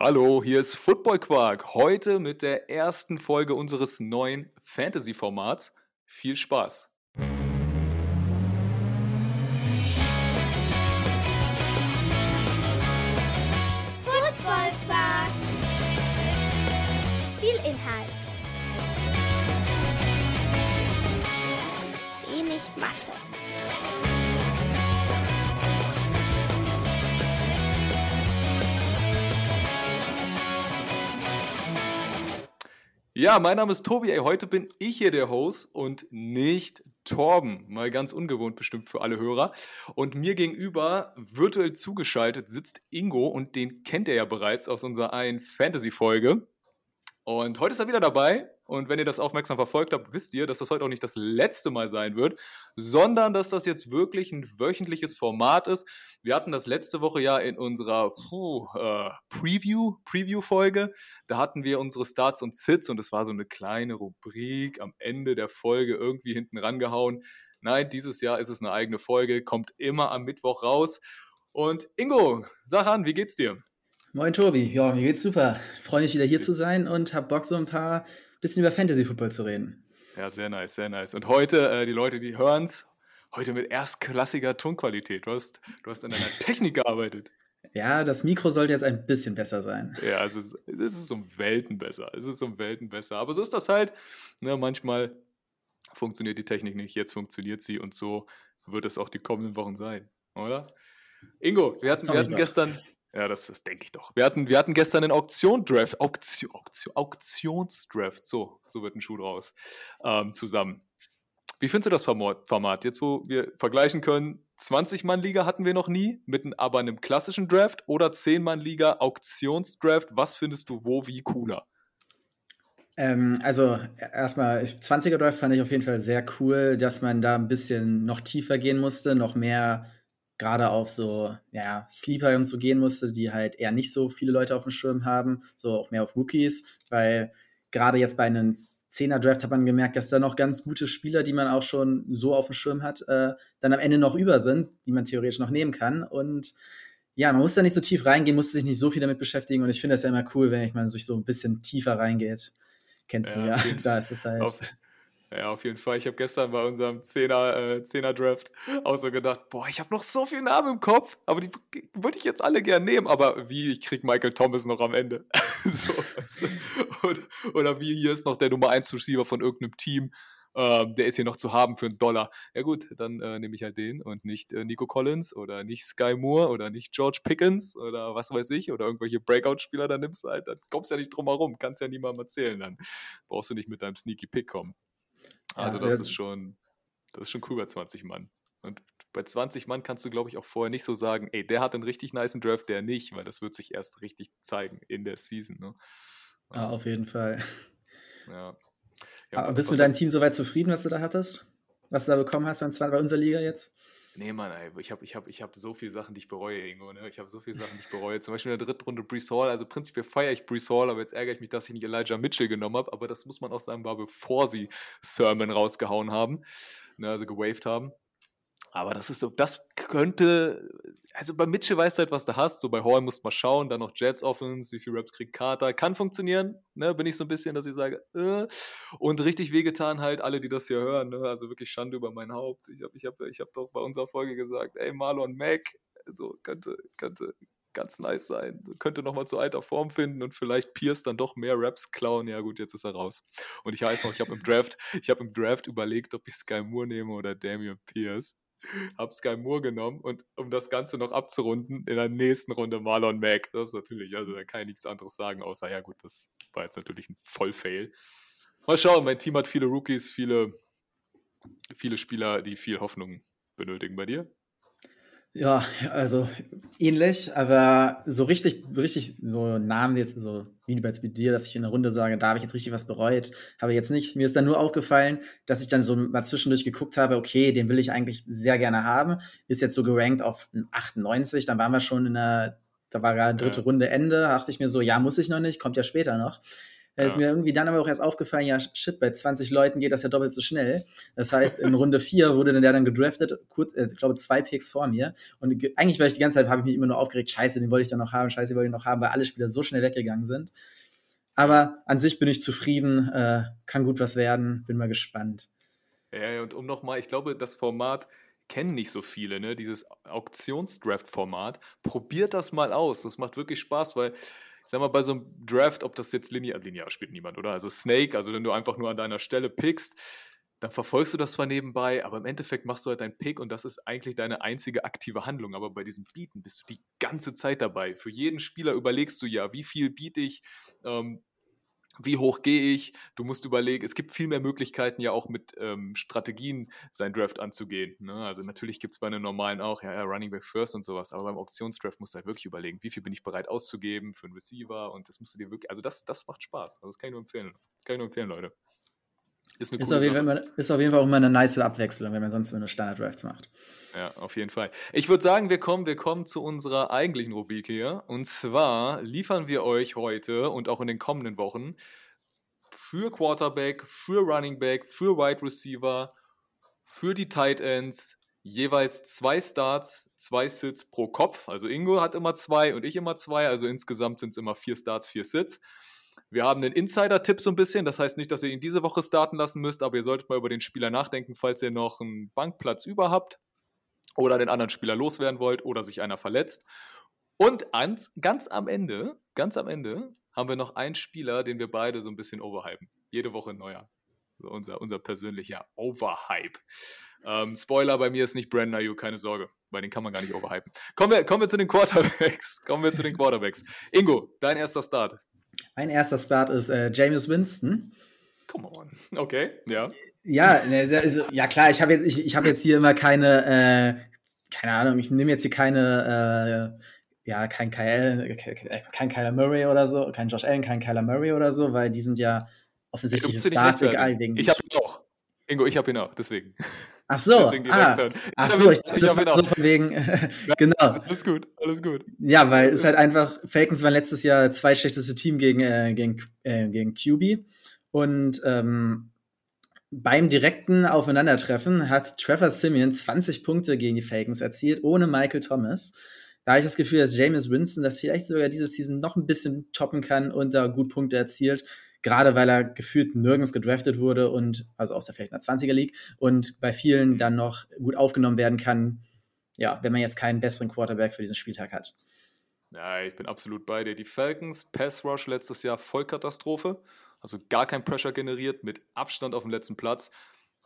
Hallo, hier ist Football Quark. Heute mit der ersten Folge unseres neuen Fantasy-Formats. Viel Spaß! Football Quark. Viel Inhalt. Wenig Masse. Ja, mein Name ist Tobi. Ey, heute bin ich hier der Host und nicht Torben. Mal ganz ungewohnt bestimmt für alle Hörer. Und mir gegenüber, virtuell zugeschaltet, sitzt Ingo und den kennt ihr ja bereits aus unserer einen Fantasy-Folge. Und heute ist er wieder dabei. Und wenn ihr das aufmerksam verfolgt habt, wisst ihr, dass das heute auch nicht das letzte Mal sein wird, sondern dass das jetzt wirklich ein wöchentliches Format ist. Wir hatten das letzte Woche ja in unserer puh, äh, Preview, Preview-Folge. Da hatten wir unsere Starts und Sits und es war so eine kleine Rubrik am Ende der Folge irgendwie hinten rangehauen. Nein, dieses Jahr ist es eine eigene Folge, kommt immer am Mittwoch raus. Und Ingo, sag an, wie geht's dir? Moin Tobi, ja, mir geht's super. Freue mich wieder hier zu sein und hab Bock, so ein paar bisschen über Fantasy Football zu reden. Ja, sehr nice, sehr nice. Und heute, äh, die Leute, die hören's, heute mit erstklassiger Tonqualität. Du hast, du hast an deiner Technik gearbeitet. Ja, das Mikro sollte jetzt ein bisschen besser sein. Ja, es ist, es ist um Welten besser. Es ist um Welten besser. Aber so ist das halt. Ne, manchmal funktioniert die Technik nicht, jetzt funktioniert sie und so wird es auch die kommenden Wochen sein, oder? Ingo, wir hatten, wir hatten gestern, ja, das, das denke ich doch. Wir hatten, wir hatten gestern einen Auktion-Draft, Auktion, Auktion, Auktionsdraft, so, so wird ein Schuh draus, ähm, zusammen. Wie findest du das Format? Jetzt, wo wir vergleichen können, 20-Mann-Liga hatten wir noch nie, mit aber einem klassischen Draft oder 10-Mann-Liga, Auktionsdraft. Was findest du wo wie cooler? Ähm, also erstmal, 20er Draft fand ich auf jeden Fall sehr cool, dass man da ein bisschen noch tiefer gehen musste, noch mehr gerade auf so ja, Sleeper und so gehen musste, die halt eher nicht so viele Leute auf dem Schirm haben, so auch mehr auf Rookies, weil gerade jetzt bei einem Zehner Draft hat man gemerkt, dass da noch ganz gute Spieler, die man auch schon so auf dem Schirm hat, äh, dann am Ende noch über sind, die man theoretisch noch nehmen kann. Und ja, man muss da nicht so tief reingehen, muss sich nicht so viel damit beschäftigen. Und ich finde das ja immer cool, wenn ich mal so ein bisschen tiefer reingeht. Kennst du ja, ja. da ist es halt. Auf, ja, auf jeden Fall. Ich habe gestern bei unserem 10er, äh, 10er Draft auch so gedacht, boah, ich habe noch so viele Namen im Kopf, aber die würde ich jetzt alle gern nehmen. Aber wie, ich kriege Michael Thomas noch am Ende. so, so. Oder, oder, wie, hier ist noch der Nummer 1 Receiver von irgendeinem Team. Ähm, der ist hier noch zu haben für einen Dollar. Ja gut, dann äh, nehme ich halt den und nicht äh, Nico Collins oder nicht Sky Moore oder nicht George Pickens oder was weiß ich oder irgendwelche Breakout-Spieler, dann nimmst du halt, dann kommst du ja nicht drum herum, kannst ja niemandem erzählen, dann brauchst du nicht mit deinem Sneaky Pick kommen. Also ja, das ist schon, das ist schon cool bei 20 Mann. Und bei 20 Mann kannst du, glaube ich, auch vorher nicht so sagen, ey, der hat einen richtig niceen Draft, der nicht, weil das wird sich erst richtig zeigen in der Season. Ne? Ja, auf jeden Fall. Ja. ja Aber bist du mit deinem Team soweit zufrieden, was du da hattest? Was du da bekommen hast beim, bei unserer Liga jetzt? Nee, Mann, ey, ich habe ich hab, ich hab so viele Sachen, die ich bereue irgendwo. Ne? Ich habe so viele Sachen, die ich bereue. Zum Beispiel in der dritten Runde Brees Hall. Also prinzipiell feiere ich Brees Hall, aber jetzt ärgere ich mich, dass ich nicht Elijah Mitchell genommen habe. Aber das muss man auch sagen, war bevor sie Sermon rausgehauen haben, ne? also gewaved haben. Aber das ist so, das könnte, also bei Mitchell weißt du halt, was du hast. So bei Hall musst du mal schauen, dann noch Jets Offense, wie viel Raps kriegt Carter. Kann funktionieren, ne? Bin ich so ein bisschen, dass ich sage, äh. Und richtig wehgetan halt alle, die das hier hören, ne? Also wirklich Schande über mein Haupt. Ich habe ich hab, ich hab doch bei unserer Folge gesagt, ey, Marlon Mack, so könnte, könnte ganz nice sein. Könnte nochmal zu alter Form finden und vielleicht Pierce dann doch mehr Raps klauen. Ja, gut, jetzt ist er raus. Und ich weiß noch, ich habe im Draft, ich habe im Draft überlegt, ob ich Sky Moore nehme oder Damian Pierce habe Sky Moore genommen und um das Ganze noch abzurunden, in der nächsten Runde Marlon Mack. Das ist natürlich, also da kann ich nichts anderes sagen, außer, ja gut, das war jetzt natürlich ein Vollfail. Mal schauen, mein Team hat viele Rookies, viele, viele Spieler, die viel Hoffnung benötigen. Bei dir? Ja, also ähnlich, aber so richtig, richtig so Namen jetzt, so wie bei dir, dass ich in der Runde sage, da habe ich jetzt richtig was bereut, habe ich jetzt nicht. Mir ist dann nur aufgefallen, dass ich dann so mal zwischendurch geguckt habe, okay, den will ich eigentlich sehr gerne haben, ist jetzt so gerankt auf 98, dann waren wir schon in der, da war gerade dritte ja. Runde Ende, dachte ich mir so, ja, muss ich noch nicht, kommt ja später noch. Da ist mir irgendwie dann aber auch erst aufgefallen, ja, shit, bei 20 Leuten geht das ja doppelt so schnell. Das heißt, in Runde 4 wurde der dann gedraftet, kurz, äh, ich glaube, zwei Picks vor mir. Und ge- eigentlich war ich die ganze Zeit, habe ich mich immer nur aufgeregt, scheiße, den wollte ich dann noch haben, scheiße, den wollte ich noch haben, weil alle Spieler so schnell weggegangen sind. Aber an sich bin ich zufrieden, äh, kann gut was werden, bin mal gespannt. Ja, ja, und um nochmal, ich glaube, das Format kennen nicht so viele, ne? Dieses Auktionsdraft-Format. Probiert das mal aus. Das macht wirklich Spaß, weil, ich sag mal, bei so einem Draft, ob das jetzt linear, linear spielt niemand, oder? Also Snake, also wenn du einfach nur an deiner Stelle pickst, dann verfolgst du das zwar nebenbei, aber im Endeffekt machst du halt deinen Pick und das ist eigentlich deine einzige aktive Handlung. Aber bei diesem Bieten bist du die ganze Zeit dabei. Für jeden Spieler überlegst du ja, wie viel biete ich, ähm, wie hoch gehe ich? Du musst überlegen, es gibt viel mehr Möglichkeiten ja auch mit ähm, Strategien sein Draft anzugehen. Ne? Also natürlich gibt es bei einem normalen auch, ja, ja, Running Back First und sowas, aber beim Auktionsdraft musst du halt wirklich überlegen, wie viel bin ich bereit auszugeben für einen Receiver und das musst du dir wirklich, also das, das macht Spaß. Also das kann ich nur empfehlen. Das kann ich nur empfehlen, Leute. Ist eine Ist auf, jeden. Fall, immer- ist auf jeden Fall auch immer eine nice Abwechslung, wenn man sonst nur Standard-Drafts macht. Ja, auf jeden Fall. Ich würde sagen, wir kommen, wir kommen zu unserer eigentlichen Rubrik hier. Und zwar liefern wir euch heute und auch in den kommenden Wochen für Quarterback, für Running Back, für Wide Receiver, für die Tight Ends jeweils zwei Starts, zwei Sits pro Kopf. Also Ingo hat immer zwei und ich immer zwei. Also insgesamt sind es immer vier Starts, vier Sits. Wir haben einen Insider-Tipp so ein bisschen. Das heißt nicht, dass ihr ihn diese Woche starten lassen müsst, aber ihr solltet mal über den Spieler nachdenken, falls ihr noch einen Bankplatz über habt oder den anderen Spieler loswerden wollt oder sich einer verletzt. Und ans, ganz am Ende, ganz am Ende haben wir noch einen Spieler, den wir beide so ein bisschen overhypen. Jede Woche ein neuer. So unser, unser persönlicher Overhype. Ähm, Spoiler, bei mir ist nicht Brandon Ayuk, keine Sorge, weil den kann man gar nicht overhypen. Kommen wir, kommen wir zu den Quarterbacks. Kommen wir zu den Quarterbacks. Ingo, dein erster Start. Mein erster Start ist äh, Jameis Winston. Come on. Okay, ja. Ja, ne, also, ja klar, ich habe jetzt, ich, ich hab jetzt hier immer keine, äh, keine Ahnung, ich nehme jetzt hier keine, äh, ja, kein Kyle, kein Kyler Murray oder so, kein Josh Allen, kein Kyler Murray oder so, weil die sind ja offensichtlich Starts, egal wegen Ich habe ihn auch. Ingo, ich habe ihn auch, deswegen. Ach so, deswegen die ah, Reaktion. ach so, ich dachte, das war so auch. von wegen, genau. Alles gut, alles gut. Ja, weil es halt einfach, Falcons waren letztes Jahr zwei schlechteste Team gegen, äh, gegen, äh, gegen QB. Und ähm, beim direkten Aufeinandertreffen hat Trevor Simeon 20 Punkte gegen die Falcons erzielt, ohne Michael Thomas. Da habe ich das Gefühl, dass Jameis Winston das vielleicht sogar diese Season noch ein bisschen toppen kann und da gut Punkte erzielt. Gerade weil er gefühlt nirgends gedraftet wurde und, also aus der Falconer 20er League, und bei vielen dann noch gut aufgenommen werden kann, ja, wenn man jetzt keinen besseren Quarterback für diesen Spieltag hat. Ja, ich bin absolut bei dir. Die Falcons, Pass Rush letztes Jahr Vollkatastrophe. Also gar kein Pressure generiert, mit Abstand auf dem letzten Platz.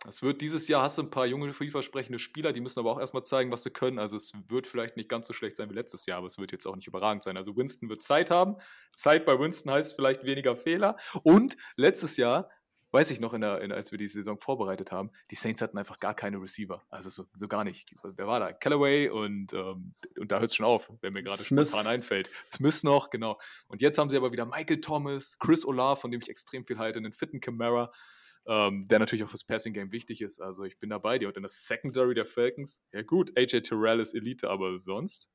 Es wird dieses Jahr, hast du ein paar junge, vielversprechende Spieler, die müssen aber auch erstmal zeigen, was sie können. Also es wird vielleicht nicht ganz so schlecht sein wie letztes Jahr, aber es wird jetzt auch nicht überragend sein. Also Winston wird Zeit haben. Zeit bei Winston heißt vielleicht weniger Fehler. Und letztes Jahr, weiß ich noch, in der, in, als wir die Saison vorbereitet haben, die Saints hatten einfach gar keine Receiver. Also so, so gar nicht. Wer war da? Callaway und, ähm, und da hört es schon auf, wenn mir gerade spontan einfällt. Smith noch, genau. Und jetzt haben sie aber wieder Michael Thomas, Chris Olave, von dem ich extrem viel halte, einen fitten Camara, ähm, der natürlich auch fürs Passing Game wichtig ist. Also ich bin da bei dir. Und in der Secondary der Falcons, ja gut, AJ Terrell ist Elite, aber sonst.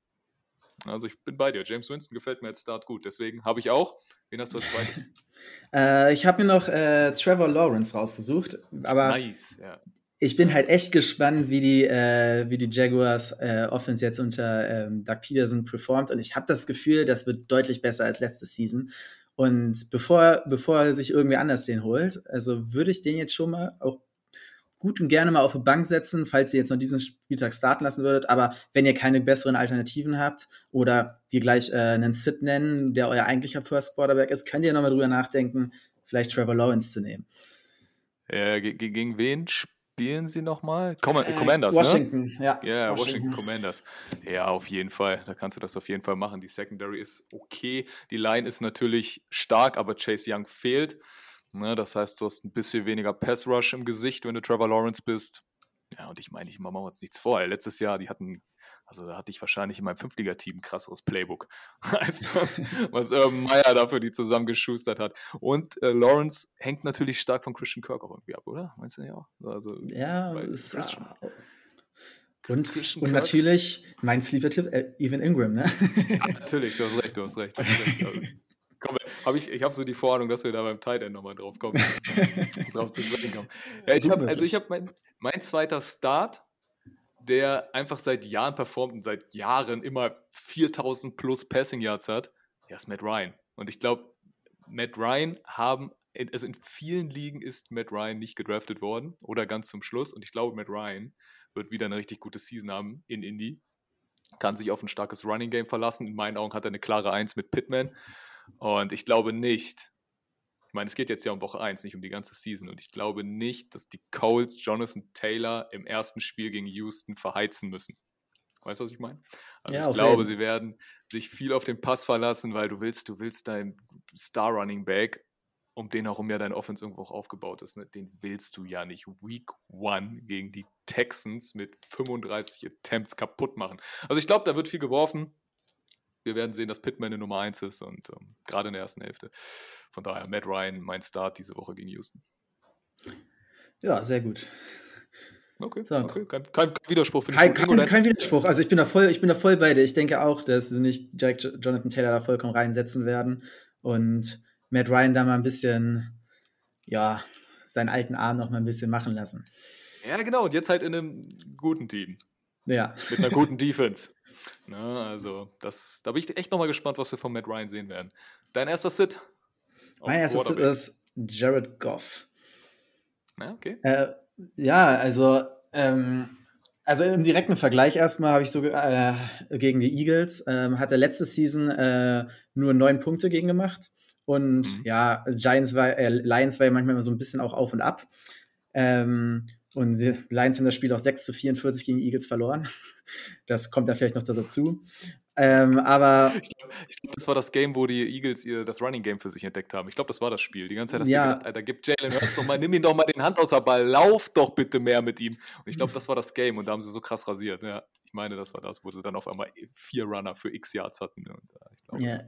Also ich bin bei dir. James Winston gefällt mir als Start gut. Deswegen habe ich auch. Wen hast du als zweites? Äh, ich habe mir noch äh, Trevor Lawrence rausgesucht, aber nice, ja. ich bin halt echt gespannt, wie die, äh, wie die Jaguars äh, Offense jetzt unter ähm, Doug Peterson performt. Und ich habe das Gefühl, das wird deutlich besser als letzte Season. Und bevor, bevor er sich irgendwie anders den holt, also würde ich den jetzt schon mal auch gut und gerne mal auf die Bank setzen, falls ihr jetzt noch diesen Spieltag starten lassen würdet. Aber wenn ihr keine besseren Alternativen habt oder wir gleich äh, einen Sit nennen, der euer eigentlicher First Quarterback ist, könnt ihr nochmal drüber nachdenken, vielleicht Trevor Lawrence zu nehmen. Äh, ge- ge- gegen wen spielen sie nochmal? Com Äh, Commanders, ne? Washington, ja. Ja, Washington. Commanders. Ja, auf jeden Fall. Da kannst du das auf jeden Fall machen. Die Secondary ist okay. Die Line ist natürlich stark, aber Chase Young fehlt. Ne, das heißt, du hast ein bisschen weniger Pass Rush im Gesicht, wenn du Trevor Lawrence bist. Ja, und ich meine, ich machen wir uns nichts vor. Letztes Jahr, die hatten, also da hatte ich wahrscheinlich in meinem Fünftliga-Team ein krasseres Playbook, als das, was Urban Meyer dafür die zusammengeschustert hat. Und äh, Lawrence hängt natürlich stark von Christian Kirk auch irgendwie ab, oder? Meinst du ja auch? Also, Ja, ist, Christian- und, Christian und Kirk? natürlich mein Sleeper-Tipp, äh, Evan Ingram, ne? Ja, natürlich, du hast recht, du hast recht. Du hast recht. Also, komm, Hab ich ich habe so die Vorahnung, dass wir da beim Tight End nochmal drauf kommen. drauf zu sprechen kommen. Ja, ich habe, also ich habe mein, mein zweiter Start, der einfach seit Jahren performt und seit Jahren immer 4000 plus Passing Yards hat, ja, ist Matt Ryan. Und ich glaube, Matt Ryan haben, also in vielen Ligen ist Matt Ryan nicht gedraftet worden oder ganz zum Schluss. Und ich glaube, Matt Ryan wird wieder eine richtig gute Season haben in Indy. Kann sich auf ein starkes Running Game verlassen. In meinen Augen hat er eine klare Eins mit Pittman. Und ich glaube nicht, ich meine, es geht jetzt ja um Woche 1, nicht um die ganze Season. Und ich glaube nicht, dass die Colts Jonathan Taylor im ersten Spiel gegen Houston verheizen müssen. Weißt du, was ich meine? Also ja, ich glaube, sie werden sich viel auf den Pass verlassen, weil du willst, du willst deinen Star Running Back, um den herum ja dein Offense irgendwo auch aufgebaut ist, ne? den willst du ja nicht Week One gegen die Texans mit 35 Attempts kaputt machen. Also ich glaube, da wird viel geworfen wir werden sehen, dass Pittman eine Nummer 1 ist und ähm, gerade in der ersten Hälfte. Von daher, Matt Ryan, mein Start diese Woche gegen Houston. Ja, sehr gut. Okay, so. okay. Kein, kein, Widerspruch. Kein, kein, kein, Widerspruch. Also ich bin, da voll, ich bin da voll bei dir. Ich denke auch, dass sie nicht Jack Jonathan Taylor da vollkommen reinsetzen werden und Matt Ryan da mal ein bisschen, ja, seinen alten Arm noch mal ein bisschen machen lassen. Ja, genau. Und jetzt halt in einem guten Team. Ja. Mit einer guten Defense. Ne, also, das, da bin ich echt nochmal gespannt, was wir von Matt Ryan sehen werden. Dein erster Sit? Mein erster Sit ist Jared Goff. Ja, okay. Äh, ja, also, ähm, also im direkten Vergleich erstmal habe ich so äh, gegen die Eagles, ähm, hat er letzte Season äh, nur neun Punkte gegen gemacht. Und mhm. ja, Giants war, äh, Lions war ja manchmal immer so ein bisschen auch auf und ab. Ähm, und die Lions haben das Spiel auch 6 zu 44 gegen die Eagles verloren. Das kommt dann vielleicht noch dazu. Ähm, aber ich glaube, glaub, das war das Game, wo die Eagles ihr das Running Game für sich entdeckt haben. Ich glaube, das war das Spiel. Die ganze Zeit hast ja. du gedacht, Alter, gib Jalen Hurts doch mal, nimm ihn doch mal den Hand aus der Ball, lauf doch bitte mehr mit ihm. Und ich glaube, das war das Game und da haben sie so krass rasiert. Ja, ich meine, das war das, wo sie dann auf einmal vier Runner für X Yards hatten. Und, glaub, ja.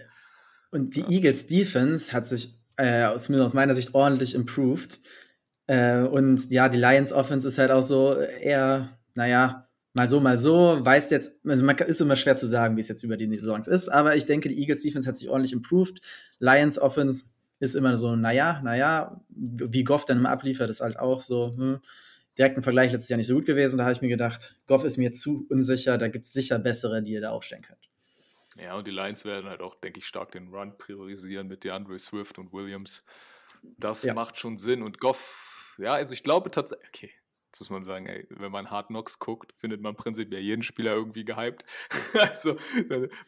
und die ja. Eagles Defense hat sich äh, zumindest aus meiner Sicht ordentlich improved. Äh, und ja, die Lions Offense ist halt auch so eher, naja, mal so, mal so. Weiß jetzt, also man ist immer schwer zu sagen, wie es jetzt über die Saisons ist, aber ich denke, die Eagles Defense hat sich ordentlich improved. Lions Offense ist immer so, naja, naja, wie Goff dann immer abliefert, ist halt auch so, hm. Direkt im Vergleich letztes Jahr nicht so gut gewesen. Da habe ich mir gedacht, Goff ist mir zu unsicher, da gibt es sicher bessere, die ihr da aufstellen könnt. Ja, und die Lions werden halt auch, denke ich, stark den Run priorisieren mit DeAndre Swift und Williams. Das ja. macht schon Sinn. Und Goff ja, also ich glaube tatsächlich, okay, jetzt muss man sagen, ey, wenn man Hard Knocks guckt, findet man prinzipiell jeden Spieler irgendwie gehypt. also,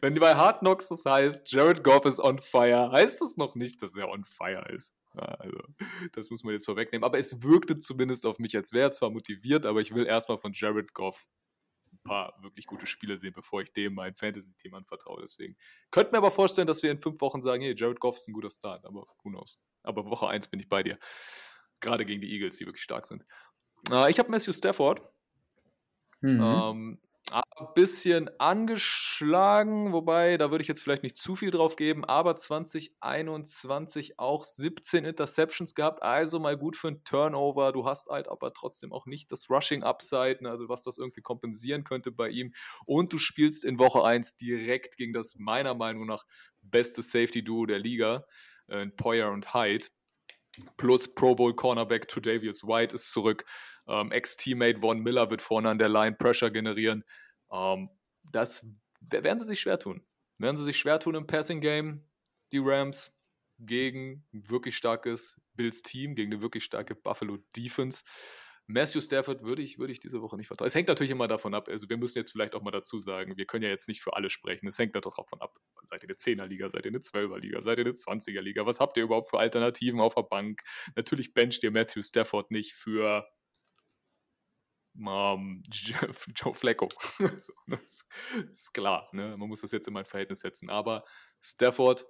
wenn bei Hard Knocks das heißt, Jared Goff ist on fire, heißt das noch nicht, dass er on fire ist. also, das muss man jetzt vorwegnehmen. Aber es wirkte zumindest auf mich, als wäre er zwar motiviert, aber ich will erstmal von Jared Goff ein paar wirklich gute Spiele sehen, bevor ich dem mein Fantasy-Team anvertraue. Deswegen könnte mir aber vorstellen, dass wir in fünf Wochen sagen, hey, Jared Goff ist ein guter Start, aber who knows. Aber Woche 1 bin ich bei dir. Gerade gegen die Eagles, die wirklich stark sind. Äh, ich habe Matthew Stafford. Mhm. Ähm, ein bisschen angeschlagen, wobei, da würde ich jetzt vielleicht nicht zu viel drauf geben, aber 2021 auch 17 Interceptions gehabt, also mal gut für einen Turnover. Du hast halt aber trotzdem auch nicht das Rushing Upside, ne, also was das irgendwie kompensieren könnte bei ihm. Und du spielst in Woche 1 direkt gegen das meiner Meinung nach beste Safety-Duo der Liga, äh, Poyer und Hyde. Plus Pro Bowl Cornerback Tredavious White ist zurück. Ähm, Ex-Teammate Von Miller wird vorne an der Line Pressure generieren. Ähm, das werden sie sich schwer tun. Werden sie sich schwer tun im Passing Game, die Rams, gegen ein wirklich starkes Bills Team, gegen eine wirklich starke Buffalo Defense. Matthew Stafford würde ich, würde ich diese Woche nicht vertrauen. Es hängt natürlich immer davon ab. Also, wir müssen jetzt vielleicht auch mal dazu sagen, wir können ja jetzt nicht für alle sprechen. Es hängt doch davon ab. Seid ihr eine 10er-Liga, seid ihr eine 12er-Liga, seid ihr eine 20er-Liga? Was habt ihr überhaupt für Alternativen auf der Bank? Natürlich bencht ihr Matthew Stafford nicht für um, Joe Flacco. so, das ist klar. Ne? Man muss das jetzt in mein Verhältnis setzen. Aber Stafford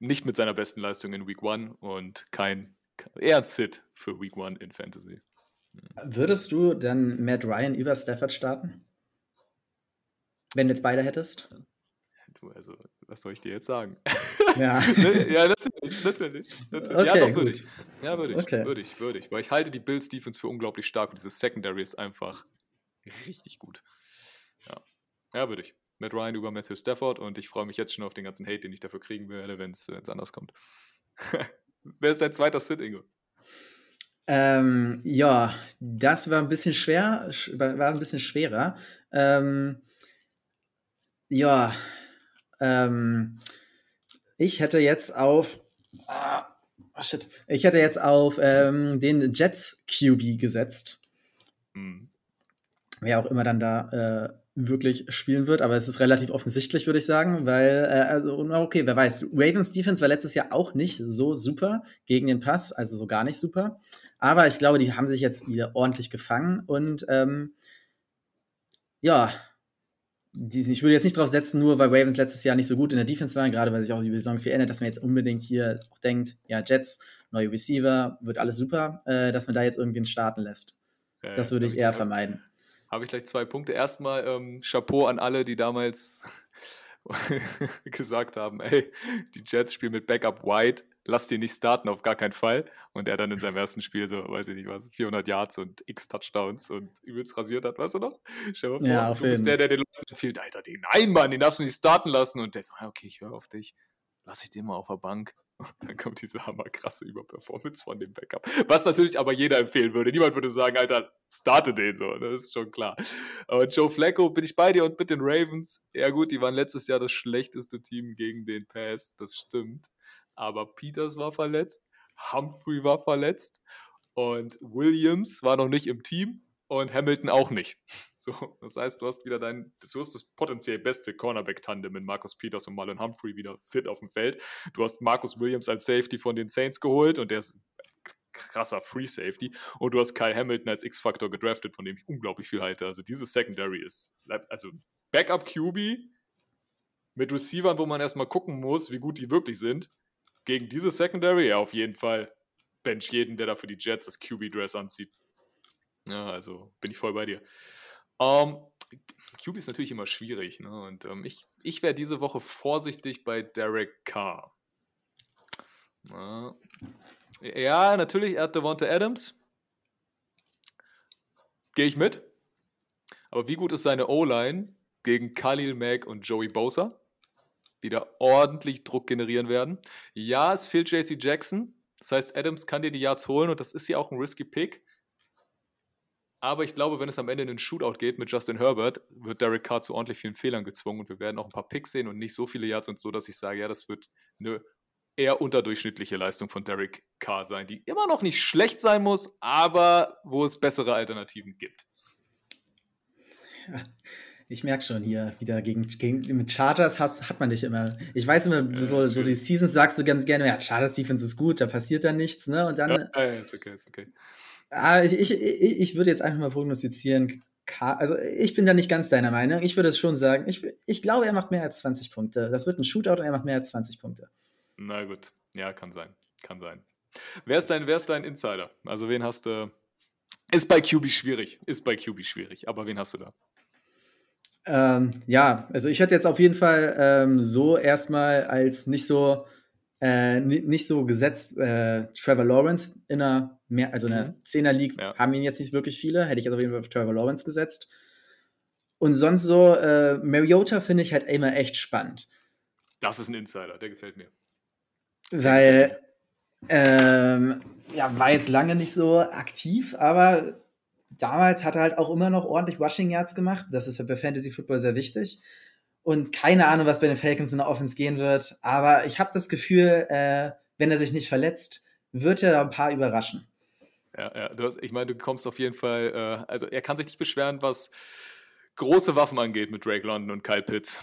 nicht mit seiner besten Leistung in Week 1 und kein eher Sit für Week One in Fantasy. Würdest du dann Matt Ryan über Stafford starten? Wenn du jetzt beide hättest? Du, also, was soll ich dir jetzt sagen? Ja, ja natürlich, natürlich. natürlich. Okay, ja, doch, würde ich. Ja, würde ich, okay. würde ich, würde ich. Weil ich halte die Bills Defense für unglaublich stark und dieses Secondary ist einfach richtig gut. Ja, ja würde ich. Matt Ryan über Matthew Stafford und ich freue mich jetzt schon auf den ganzen Hate, den ich dafür kriegen werde, wenn es anders kommt. Wer ist dein zweiter Sit, Ingo? Ähm, ja, das war ein bisschen schwer, war ein bisschen schwerer. Ähm, ja, ähm, ich hätte jetzt auf, ah, shit, ich hätte jetzt auf ähm, den Jets QB gesetzt. Hm. Wer auch immer dann da äh, wirklich spielen wird, aber es ist relativ offensichtlich, würde ich sagen, weil, äh, also, okay, wer weiß, Ravens Defense war letztes Jahr auch nicht so super gegen den Pass, also so gar nicht super. Aber ich glaube, die haben sich jetzt wieder ordentlich gefangen und ähm, ja, die, ich würde jetzt nicht drauf setzen, nur weil Ravens letztes Jahr nicht so gut in der Defense waren, gerade weil sich auch die Saison viel ändert, dass man jetzt unbedingt hier auch denkt, ja, Jets, neue Receiver, wird alles super, äh, dass man da jetzt irgendwie starten lässt. Äh, das würde ich eher vermeiden habe ich gleich zwei Punkte. Erstmal ähm, Chapeau an alle, die damals gesagt haben, ey, die Jets spielen mit Backup White, lass die nicht starten, auf gar keinen Fall. Und er dann in seinem ersten Spiel so, weiß ich nicht was, 400 Yards und x Touchdowns und übelst rasiert hat, weißt du noch? Stell dir vor, ja, du bist der, der den Leuten empfiehlt, Alter, den, nein, Mann, den darfst du nicht starten lassen. Und der so, okay, ich höre auf dich, lass ich den mal auf der Bank. Und dann kommt diese hammerkrasse Überperformance von dem Backup. Was natürlich aber jeder empfehlen würde. Niemand würde sagen, Alter, starte den so. Das ist schon klar. Aber Joe Flacco bin ich bei dir und mit den Ravens. Ja, gut, die waren letztes Jahr das schlechteste Team gegen den Pass. Das stimmt. Aber Peters war verletzt. Humphrey war verletzt. Und Williams war noch nicht im Team und Hamilton auch nicht. So, das heißt, du hast wieder dein, du hast das potenziell beste Cornerback-Tandem mit Marcus Peters und Marlon Humphrey wieder fit auf dem Feld. Du hast Marcus Williams als Safety von den Saints geholt und der ist krasser Free Safety. Und du hast Kyle Hamilton als X-Factor gedraftet, von dem ich unglaublich viel halte. Also dieses Secondary ist, also Backup QB mit Receivern, wo man erstmal gucken muss, wie gut die wirklich sind. Gegen diese Secondary, ja, auf jeden Fall bench jeden, der da für die Jets das QB-Dress anzieht. Ja, also bin ich voll bei dir. Ähm, QB ist natürlich immer schwierig. Ne? Und ähm, ich, ich wäre diese Woche vorsichtig bei Derek Carr. Ja, natürlich, er hat Devonta Adams. Gehe ich mit. Aber wie gut ist seine O-Line gegen Khalil Mack und Joey Bosa? Die da ordentlich Druck generieren werden. Ja, es fehlt JC Jackson. Das heißt, Adams kann dir die Yards holen und das ist ja auch ein risky Pick. Aber ich glaube, wenn es am Ende in einen Shootout geht mit Justin Herbert, wird Derek Carr zu ordentlich vielen Fehlern gezwungen und wir werden auch ein paar Picks sehen und nicht so viele Yards und so, dass ich sage, ja, das wird eine eher unterdurchschnittliche Leistung von Derek Carr sein, die immer noch nicht schlecht sein muss, aber wo es bessere Alternativen gibt. Ich merke schon hier wieder gegen, gegen mit Charters hast, hat man dich immer. Ich weiß immer, ja, so, so die Seasons sagst du ganz gerne, ja, Charters Defense ist gut, da passiert dann nichts, ne? Und dann. Ja, ist okay, ist okay. Ah, ich, ich, ich würde jetzt einfach mal prognostizieren, also ich bin da nicht ganz deiner Meinung. Ich würde es schon sagen, ich, ich glaube, er macht mehr als 20 Punkte. Das wird ein Shootout und er macht mehr als 20 Punkte. Na gut, ja, kann sein. Kann sein. Wer ist dein, wer ist dein Insider? Also wen hast du? Ist bei QB schwierig. Ist bei QB schwierig. Aber wen hast du da? Ähm, ja, also ich hätte jetzt auf jeden Fall ähm, so erstmal als nicht so äh, nicht so gesetzt. Äh, Trevor Lawrence in einer mehr, also in einer 10er mhm. League ja. haben ihn jetzt nicht wirklich viele. Hätte ich jetzt auf jeden Fall auf Trevor Lawrence gesetzt. Und sonst so, äh, Mariota finde ich halt immer echt spannend. Das ist ein Insider, der gefällt mir. Weil, ähm, ja, war jetzt lange nicht so aktiv, aber damals hat er halt auch immer noch ordentlich Rushing Yards gemacht. Das ist für Fantasy Football sehr wichtig. Und keine Ahnung, was bei den Falcons in der Offense gehen wird. Aber ich habe das Gefühl, äh, wenn er sich nicht verletzt, wird er da ein paar überraschen. Ja, ja. Du hast, ich meine, du kommst auf jeden Fall, äh, also er kann sich nicht beschweren, was große Waffen angeht mit Drake London und Kyle Pitts.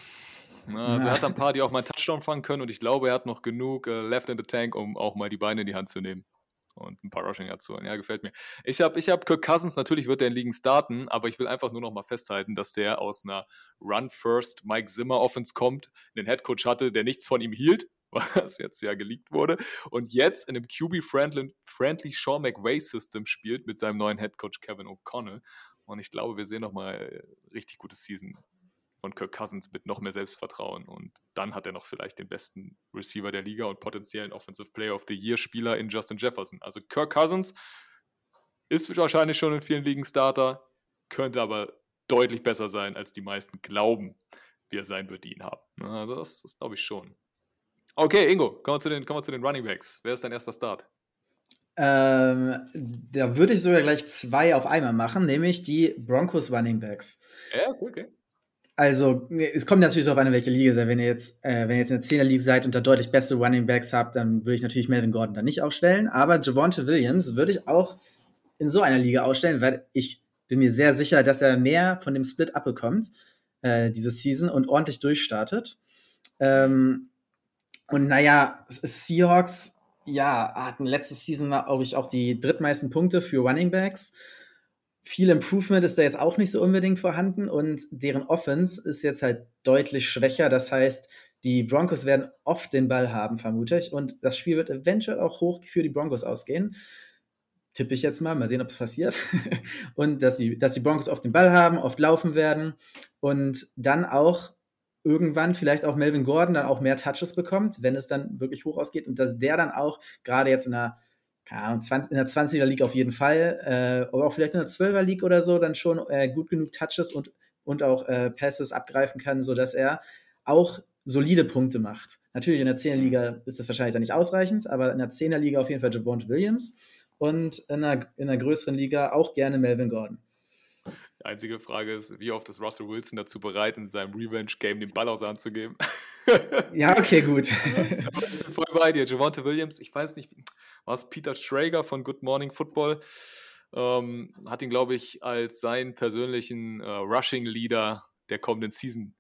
Na, also ja. er hat ein paar, die auch mal einen Touchdown fangen können und ich glaube, er hat noch genug äh, left in the tank, um auch mal die Beine in die Hand zu nehmen und ein paar Rushing zu holen. Ja, gefällt mir. Ich habe ich hab Kirk Cousins, natürlich wird er in Ligen starten, aber ich will einfach nur noch mal festhalten, dass der aus einer Run-First Mike Zimmer Offense kommt, einen Headcoach hatte, der nichts von ihm hielt, was jetzt ja geleakt wurde, und jetzt in einem QB-friendly friendly Sean McVay-System spielt mit seinem neuen Headcoach Kevin O'Connell. Und ich glaube, wir sehen noch mal richtig gutes Season von Kirk Cousins mit noch mehr Selbstvertrauen. Und dann hat er noch vielleicht den besten Receiver der Liga und potenziellen Offensive Player of the Year Spieler in Justin Jefferson. Also Kirk Cousins ist wahrscheinlich schon in vielen Ligen Starter, könnte aber deutlich besser sein, als die meisten glauben. wie er sein wird, die ihn haben. Also das, das glaube ich schon. Okay, Ingo, kommen wir, zu den, kommen wir zu den Running Backs. Wer ist dein erster Start? Ähm, da würde ich sogar gleich zwei auf einmal machen, nämlich die Broncos Running Backs. Ja, okay. Also, es kommt natürlich darauf an, welche Liga seid. Wenn ihr jetzt, äh, wenn ihr jetzt in der 10er League seid und da deutlich bessere Running Backs habt, dann würde ich natürlich Melvin Gordon da nicht aufstellen. Aber Javonte Williams würde ich auch in so einer Liga aufstellen, weil ich bin mir sehr sicher, dass er mehr von dem Split abbekommt, äh, diese Season, und ordentlich durchstartet. Ähm, und naja, Seahawks ja, hatten letzte Season, glaube ich, auch die drittmeisten Punkte für Running Backs. Viel Improvement ist da jetzt auch nicht so unbedingt vorhanden und deren Offense ist jetzt halt deutlich schwächer. Das heißt, die Broncos werden oft den Ball haben, vermute ich. Und das Spiel wird eventuell auch hoch für die Broncos ausgehen. Tippe ich jetzt mal, mal sehen, ob es passiert. und dass die, dass die Broncos oft den Ball haben, oft laufen werden und dann auch irgendwann vielleicht auch Melvin Gordon dann auch mehr Touches bekommt, wenn es dann wirklich hoch ausgeht und dass der dann auch gerade jetzt in der, keine Ahnung, 20, in der 20er League auf jeden Fall, äh, aber auch vielleicht in der 12er League oder so dann schon äh, gut genug Touches und, und auch äh, Passes abgreifen kann, sodass er auch solide Punkte macht. Natürlich in der 10er Liga ist das wahrscheinlich dann nicht ausreichend, aber in der 10er Liga auf jeden Fall Javon Williams und in einer, in einer größeren Liga auch gerne Melvin Gordon. Einzige Frage ist, wie oft ist Russell Wilson dazu bereit, in seinem Revenge-Game den Ball aus der Hand zu geben? ja, okay, gut. ich bin voll bei dir. Javante Williams, ich weiß nicht, war es Peter Schrager von Good Morning Football? Ähm, hat ihn, glaube ich, als seinen persönlichen äh, Rushing-Leader der kommenden Season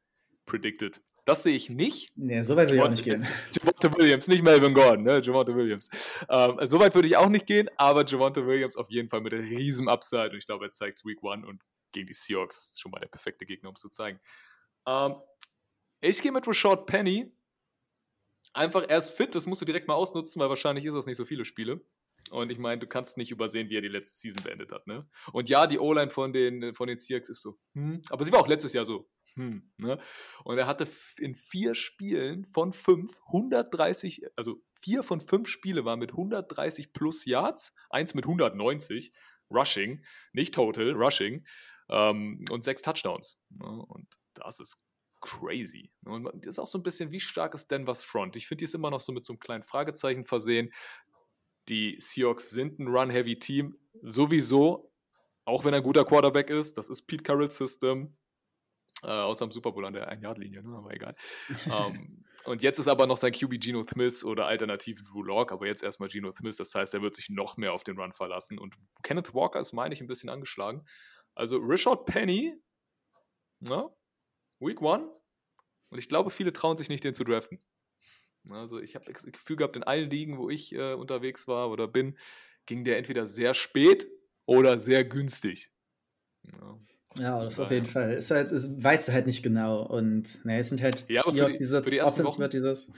predicted. Das sehe ich nicht. Nee, so weit will ich auch nicht gehen. Javante Williams, nicht Melvin Gordon, ne? Javante Williams. Ähm, so weit würde ich auch nicht gehen, aber Javante Williams auf jeden Fall mit einem riesen Upside und ich glaube, er zeigt Week One und gegen die Seahawks schon mal der perfekte Gegner, um es zu zeigen. Ähm, ich gehe mit Rashad Penny. Einfach, er ist fit, das musst du direkt mal ausnutzen, weil wahrscheinlich ist das nicht so viele Spiele. Und ich meine, du kannst nicht übersehen, wie er die letzte Season beendet hat. Ne? Und ja, die O-Line von den, von den Seahawks ist so, hm, aber sie war auch letztes Jahr so, hm, ne? Und er hatte in vier Spielen von fünf 130, also vier von fünf Spiele waren mit 130 plus Yards, eins mit 190 Rushing, nicht Total, Rushing ähm, und sechs Touchdowns. Ne? Und das ist crazy. Ne? Und das ist auch so ein bisschen, wie stark ist Denver's Front? Ich finde, die ist immer noch so mit so einem kleinen Fragezeichen versehen. Die Seahawks sind ein Run-Heavy-Team, sowieso, auch wenn er ein guter Quarterback ist. Das ist Pete Carroll's System. Äh, außer im Super Bowl an der 1-Yard-Linie, ne? aber egal. ähm, und jetzt ist aber noch sein QB Geno Smith oder alternativ Drew Lock, aber jetzt erstmal Geno Smith. Das heißt, er wird sich noch mehr auf den Run verlassen. Und Kenneth Walker ist, meine ich, ein bisschen angeschlagen. Also Richard Penny, na, Week One. Und ich glaube, viele trauen sich nicht, den zu draften. Also ich habe das Gefühl gehabt, in allen Ligen, wo ich äh, unterwegs war oder bin, ging der entweder sehr spät oder sehr günstig. Ja. Ja, das auf jeden Fall. Ist halt, es weiß halt nicht genau. Und ne, es sind halt ja, Seahawks, die, dieses die Offense wird dieses.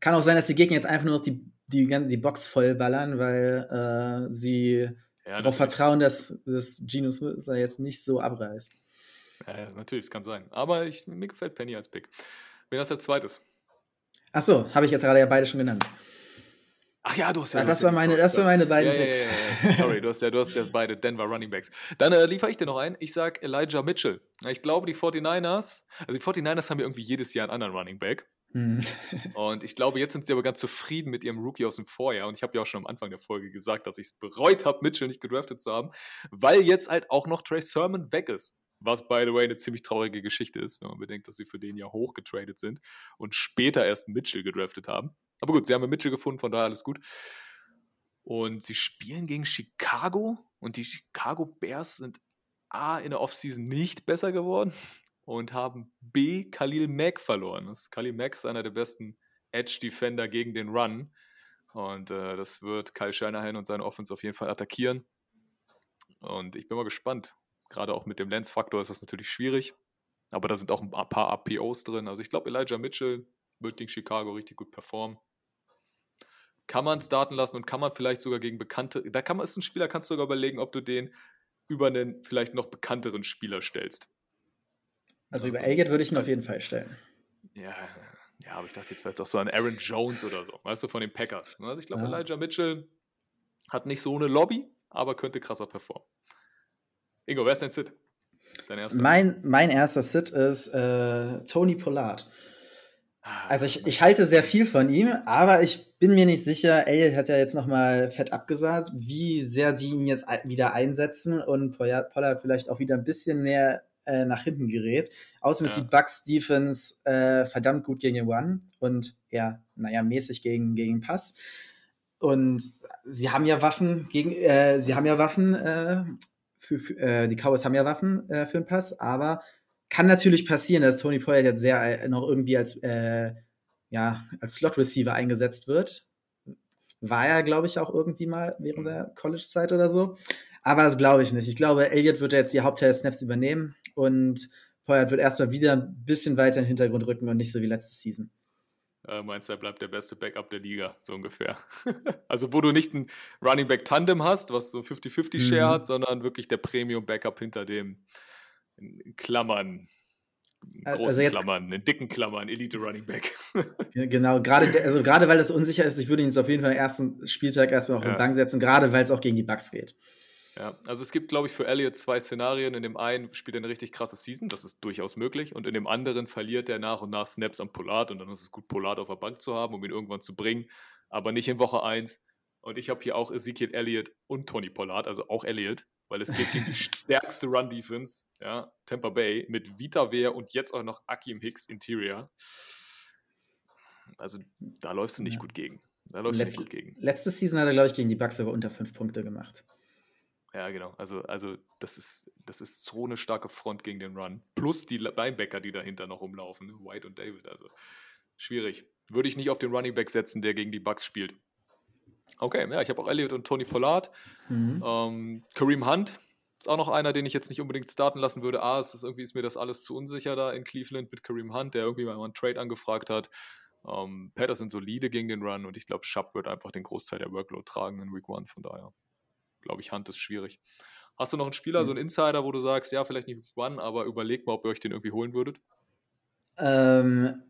Kann auch sein, dass die Gegner jetzt einfach nur noch die, die, die Box vollballern, weil äh, sie ja, darauf vertrauen, dass, dass Geno Smith da jetzt nicht so abreißt. Ja, natürlich, es kann sein. Aber ich, mir gefällt Penny als Pick. Wen hast du als zweites? Achso, habe ich jetzt gerade ja beide schon genannt. Ach ja, du hast ja. ja das, war meine, das waren meine beiden ja, ja, ja, Sorry, du hast ja, du hast ja beide Denver Running Backs. Dann äh, liefere ich dir noch ein. Ich sage Elijah Mitchell. Ich glaube, die 49ers, also die 49ers haben ja irgendwie jedes Jahr einen anderen Running Back. Mhm. und ich glaube, jetzt sind sie aber ganz zufrieden mit ihrem Rookie aus dem Vorjahr. Und ich habe ja auch schon am Anfang der Folge gesagt, dass ich es bereut habe, Mitchell nicht gedraftet zu haben, weil jetzt halt auch noch Trey Sermon weg ist. Was, by the way, eine ziemlich traurige Geschichte ist, wenn man bedenkt, dass sie für den ja hochgetradet sind und später erst Mitchell gedraftet haben. Aber gut, sie haben Mitchell gefunden, von daher alles gut. Und sie spielen gegen Chicago und die Chicago Bears sind A in der Offseason nicht besser geworden und haben B Khalil Mack verloren. Das Khalil Mack ist einer der besten Edge-Defender gegen den Run. Und äh, das wird Kyle Shanahan und seine Offense auf jeden Fall attackieren. Und ich bin mal gespannt. Gerade auch mit dem Lens-Faktor ist das natürlich schwierig. Aber da sind auch ein paar APOs drin. Also ich glaube, Elijah Mitchell wird gegen Chicago richtig gut performen kann man starten lassen und kann man vielleicht sogar gegen bekannte, da kann man, ist ein Spieler, kannst du sogar überlegen, ob du den über einen vielleicht noch bekannteren Spieler stellst. Also, also über Elliott würde ich ihn auf jeden Fall stellen. Ja, ja, aber ich dachte jetzt vielleicht auch so an Aaron Jones oder so, weißt du, von den Packers. Ne? Also ich glaube, ja. Elijah Mitchell hat nicht so eine Lobby, aber könnte krasser performen. Ingo, wer ist dein Sit? dein erster? Mein, mein erster Sit ist äh, Tony Pollard. Ah, Also ich, ich halte sehr viel von ihm, aber ich bin mir nicht sicher, Elliot hat ja jetzt nochmal fett abgesagt, wie sehr die ihn jetzt wieder einsetzen und Pollard vielleicht auch wieder ein bisschen mehr äh, nach hinten gerät. Außerdem ist Ja. die Bucks Defense äh, verdammt gut gegen den One und ja, naja, mäßig gegen, gegen Pass. Und sie haben ja Waffen gegen, äh, sie haben ja Waffen, äh, für, für, äh, die Cowboys haben ja Waffen äh, für den Pass, aber kann natürlich passieren, dass Tony Pollard jetzt sehr äh, noch irgendwie als, äh, ja, als Slot-Receiver eingesetzt wird. War er, glaube ich, auch irgendwie mal während der College-Zeit oder so. Aber das glaube ich nicht. Ich glaube, Elliott wird jetzt die Hauptteil des Snaps übernehmen und Pollard wird erstmal wieder ein bisschen weiter in den Hintergrund rücken und nicht so wie letzte Season. Äh, meinst du, er bleibt der beste Backup der Liga, so ungefähr. also, wo du nicht ein Running Back Tandem hast, was so ein 50-50-Share Mhm. hat, sondern wirklich der Premium Backup hinter dem, in Klammern, in Also großen jetzt- Klammern, in dicken Klammern, Elite Running Back. Genau, gerade also gerade weil es unsicher ist, ich würde ihn jetzt auf jeden Fall am ersten Spieltag erstmal auf Ja. den Bank setzen, gerade weil es auch gegen die Bucks geht. Ja, also es gibt, glaube ich, für Elliott zwei Szenarien. In dem einen spielt er eine richtig krasse Season, das ist durchaus möglich. Und in dem anderen verliert er nach und nach Snaps am Pollard. Und dann ist es gut, Pollard auf der Bank zu haben, um ihn irgendwann zu bringen. Aber nicht in Woche 1. Und ich habe hier auch Ezekiel Elliott und Tony Pollard, also auch Elliott, weil es geht gegen die stärkste Run-Defense, ja, Tampa Bay, mit Vita Wehr und jetzt auch noch Akim Hicks Interior. Also da läufst du nicht Ja. gut gegen. Da läufst du Letzte- nicht gut gegen. Letzte Season hat er, glaube ich, gegen die Bucks aber unter fünf Punkte gemacht. Ja, genau. Also, also das, ist, das ist so eine starke Front gegen den Run. Plus die Linebacker, die dahinter noch rumlaufen. ne? White und David. Also schwierig. Würde ich nicht auf den Running Back setzen, der gegen die Bucks spielt. Okay, ja, ich habe auch Elliott und Tony Pollard. Mhm. Ähm, Kareem Hunt ist auch noch einer, den ich jetzt nicht unbedingt starten lassen würde. A, es ist irgendwie ist mir das alles zu unsicher da in Cleveland mit Kareem Hunt, der irgendwie mal einen Trade angefragt hat. Ähm, Patterson solide gegen den Run und ich glaube, Schapp wird einfach den Großteil der Workload tragen in Week One. Von daher glaube ich, Hunt ist schwierig. Hast du noch einen Spieler, so einen Insider, wo du sagst, ja, vielleicht nicht Week One, aber überleg mal, ob ihr euch den irgendwie holen würdet? Ähm,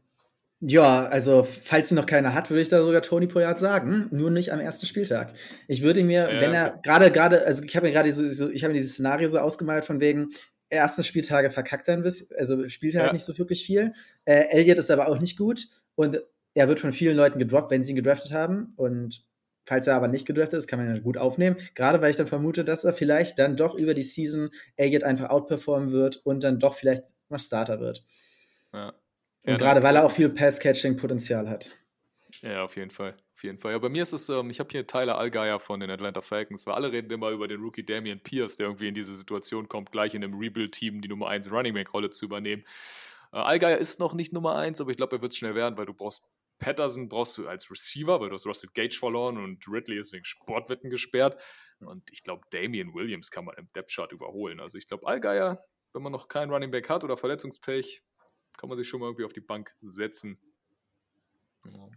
ja, also falls ihn noch keiner hat, würde ich da sogar Tony Pollard sagen, nur nicht am ersten Spieltag. Ich würde ihn mir, Ja, wenn er gerade gerade, also ich habe mir gerade so, so, ich habe mir dieses Szenario so ausgemalt von wegen ersten Spieltage verkackt er ein bisschen, also spielt er Ja. halt nicht so wirklich viel. Äh, Elliott ist aber auch nicht gut und er wird von vielen Leuten gedroppt, wenn sie ihn gedraftet haben und Falls er aber nicht gedraftet ist, kann man ihn gut aufnehmen. Gerade weil ich dann vermute, dass er vielleicht dann doch über die Season Elliott einfach outperformen wird und dann doch vielleicht mal Starter wird. Ja. Und Ja, gerade weil er auch viel Pass-Catching-Potenzial hat. Ja, auf jeden Fall. Auf jeden Fall. Ja, bei mir ist es, ähm, ich habe hier Tyler Allgeier von den Atlanta Falcons, weil alle reden immer über den Rookie Damian Pierce, der irgendwie in diese Situation kommt, gleich in einem Rebuild-Team die Nummer 1 Running Back-Rolle zu übernehmen. Äh, Allgeier ist noch nicht Nummer 1, aber ich glaube, er wird schnell werden, weil du brauchst Patterson brauchst du als Receiver, weil du hast Russell Gage verloren und Ridley ist wegen Sportwetten gesperrt. Und ich glaube, Damian Williams kann man im Depth-Chart überholen. Also ich glaube, Allgeier, wenn man noch keinen Running Back hat oder Verletzungspech, kann man sich schon mal irgendwie auf die Bank setzen. Ja.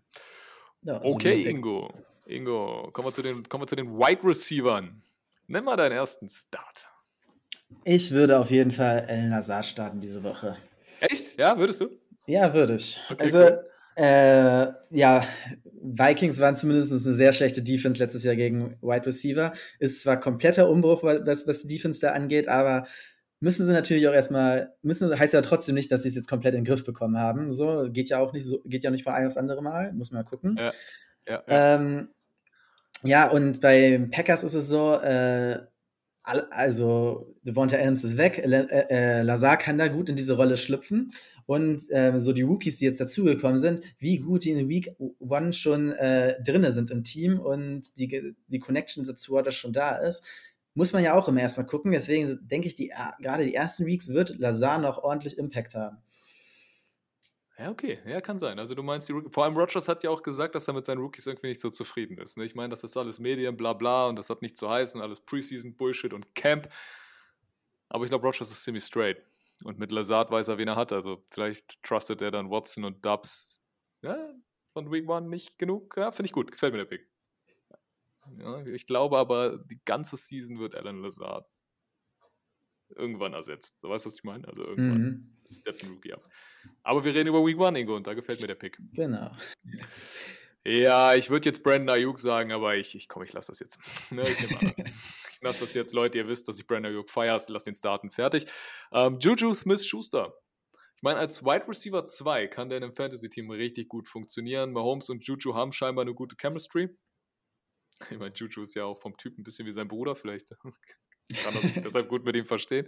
Ja, also Okay, Ingo. Ingo, kommen wir zu den, kommen wir zu den Wide Receivern. Nenn mal deinen ersten Start. Ich würde auf jeden Fall El Nazar starten diese Woche. Echt? Ja, würdest du? Ja, würde ich. Okay, also, cool. äh, ja, Vikings waren zumindest eine sehr schlechte Defense letztes Jahr gegen Wide Receiver. Ist zwar kompletter Umbruch, was, was die Defense da angeht, aber müssen sie natürlich auch erstmal, müssen, heißt ja trotzdem nicht, dass sie es jetzt komplett in den Griff bekommen haben. So, geht ja auch nicht so, geht ja nicht von einem aufs andere Mal, muss man mal gucken. Ja. Ja, ja. Ähm, ja, und bei Packers ist es so, äh, also Devonta Adams ist weg, Le äh, äh, Lazar kann da gut in diese Rolle schlüpfen und ähm, so die Rookies, die jetzt dazugekommen sind, wie gut die in Week One schon äh, drinne sind im Team und die, die Connection dazu, dass schon da ist, muss man ja auch immer erstmal gucken. Deswegen denke ich, die, äh, gerade die ersten Weeks wird Lazar noch ordentlich Impact haben. Ja, okay, ja, kann sein. Also du meinst, die vor allem Rogers hat ja auch gesagt, dass er mit seinen Rookies irgendwie nicht so zufrieden ist. Ne? Ich meine, das ist alles Medien, bla bla und das hat nicht zu heißen, alles Preseason-Bullshit und Camp. Aber ich glaube, Rogers ist ziemlich straight. Und mit Lazard weiß er, wen er hat. Also vielleicht trustet er dann Watson und Dubs ja, von Week One nicht genug. Ja, finde ich gut. Gefällt mir der Pick. Ja, ich glaube aber, die ganze Season wird Alan Lazard irgendwann ersetzt. So weißt du, was ich meine? Also irgendwann Mhm, steppt ein Rookie ab. Aber wir reden über Week One, Ingo, und da gefällt mir der Pick. genau. Ja, ich würde jetzt Brandon Ayuk sagen, aber ich, ich komm, ich lasse das jetzt. Ne, ich nehme. Ich lasse das jetzt, Leute, ihr wisst, dass ich Brandon Ayuk feiere, lasst den starten, fertig. Ähm, Juju Smith-Schuster. Ich meine, als Wide Receiver 2 kann der in einem Fantasy-Team richtig gut funktionieren. Mahomes und Juju haben scheinbar eine gute Chemistry. Ich meine, Juju ist ja auch vom Typ ein bisschen wie sein Bruder, vielleicht kann er sich deshalb gut mit ihm verstehen.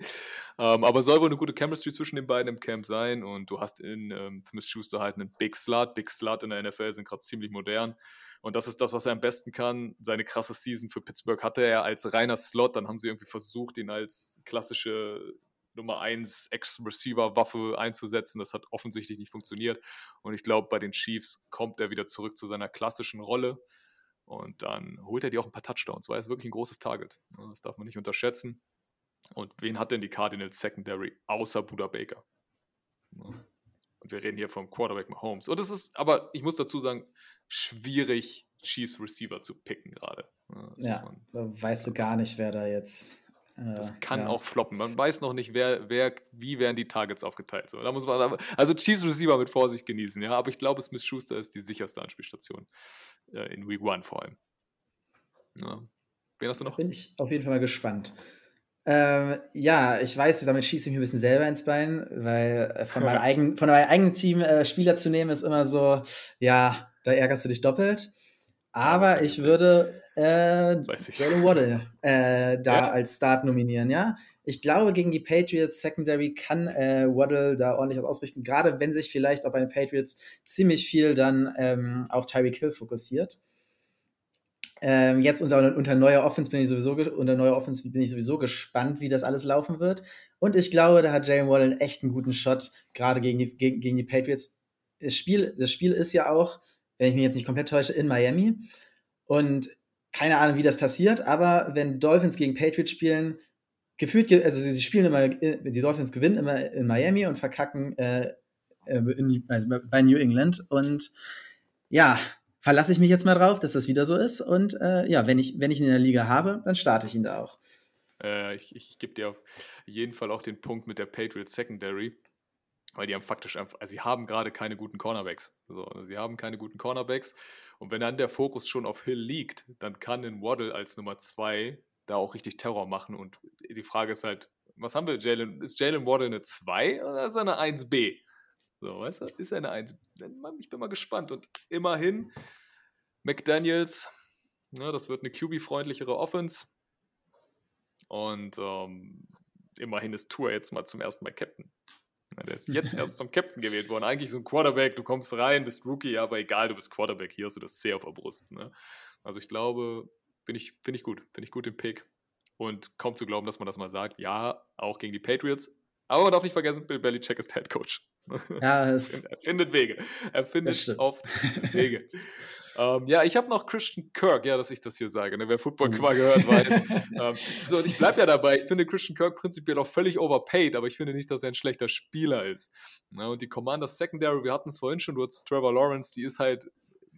Ähm, aber soll wohl eine gute Chemistry zwischen den beiden im Camp sein und du hast in ähm, Smith Schuster halt einen Big Slut. Big Slut in der NFL sind gerade ziemlich modern. Und das ist das, was er am besten kann. Seine krasse Season für Pittsburgh hatte er als reiner Slot. Dann haben sie irgendwie versucht, ihn als klassische Nummer 1 Ex-Receiver-Waffe einzusetzen. Das hat offensichtlich nicht funktioniert. Und ich glaube, bei den Chiefs kommt er wieder zurück zu seiner klassischen Rolle. Und dann holt er dir auch ein paar Touchdowns, weil er ist wirklich ein großes Target. Das darf man nicht unterschätzen. Und wen hat denn die Cardinals Secondary außer Buda Baker? Und wir reden hier vom Quarterback Mahomes. Und es ist, aber ich muss dazu sagen, schwierig, Chiefs Receiver zu picken gerade. Ja, da weißt du gar nicht, wer da jetzt. Das kann ja. auch floppen. Man weiß noch nicht, wer, wer, wie werden die Targets aufgeteilt. So, da muss man, also Chiefs Receiver mit Vorsicht genießen, ja. Aber ich glaube, Smith Schuster ist die sicherste Anspielstation äh, in Week One vor allem. Ja. Wen hast du noch? Bin ich auf jeden Fall mal gespannt. Ähm, ja, ich weiß, damit schieße ich mir ein bisschen selber ins Bein, weil äh, von, meinem eigenen, von meinem eigenen Team äh, Spieler zu nehmen ist immer so, ja, da ärgerst du dich doppelt. Aber ich würde äh, Jalen Waddle äh, da ja? als Start nominieren, ja. Ich glaube, gegen die Patriots Secondary kann äh, Waddle da ordentlich was ausrichten, gerade wenn sich vielleicht auch bei den Patriots ziemlich viel dann ähm, auf Tyreek Hill fokussiert. Ähm, jetzt unter, unter neuer Offense bin ich sowieso unter neuer Offense bin ich sowieso gespannt, wie das alles laufen wird. Und ich glaube, da hat Jalen Waddle einen echt einen guten Shot, gerade gegen die, gegen, gegen die Patriots. Das Spiel, das Spiel ist ja auch wenn ich mich jetzt nicht komplett täusche, in Miami. Und keine Ahnung, wie das passiert, aber wenn Dolphins gegen Patriots spielen, gefühlt, also sie spielen immer, die Dolphins gewinnen immer in Miami und verkacken äh, äh, in, also bei New England. Und ja, verlasse ich mich jetzt mal drauf, dass das wieder so ist. Und äh, ja, wenn ich, wenn ich ihn in der Liga habe, dann starte ich ihn da auch. Äh, ich, ich gebe dir auf jeden Fall auch den Punkt mit der Patriots Secondary. Weil die haben faktisch einfach, also sie haben gerade keine guten Cornerbacks. So, also sie haben keine guten Cornerbacks. Und wenn dann der Fokus schon auf Hill liegt, dann kann ein Waddle als Nummer zwei da auch richtig Terror machen. Und die Frage ist halt, was haben wir, Jalen? Ist Jalen Waddle eine 2 oder ist er eine 1b? So, weißt du, ist er eine 1? Ich bin mal gespannt. Und immerhin, McDaniels, ne, das wird eine QB-freundlichere Offense. Und ähm, immerhin ist Tour jetzt mal zum ersten Mal Captain. Der ist jetzt erst zum Captain gewählt worden. Eigentlich so ein Quarterback, du kommst rein, bist Rookie, aber egal, du bist Quarterback, hier hast du das C auf der Brust. Ne? Also ich glaube, finde ich, find ich gut. Finde ich gut den Pick. Und kaum zu glauben, dass man das mal sagt. Ja, auch gegen die Patriots. Aber man darf nicht vergessen, Bill Belichick ist Head Coach. Ja, er findet Wege. Er findet oft Wege. Ähm, ja, ich habe noch Christian Kirk, ja, dass ich das hier sage. Ne? Wer Football mhm. mal gehört, weiß. ähm, so, und ich bleibe ja dabei. Ich finde Christian Kirk prinzipiell auch völlig overpaid, aber ich finde nicht, dass er ein schlechter Spieler ist. Na, und die Commanders Secondary, wir hatten es vorhin schon, du hast Trevor Lawrence, die ist halt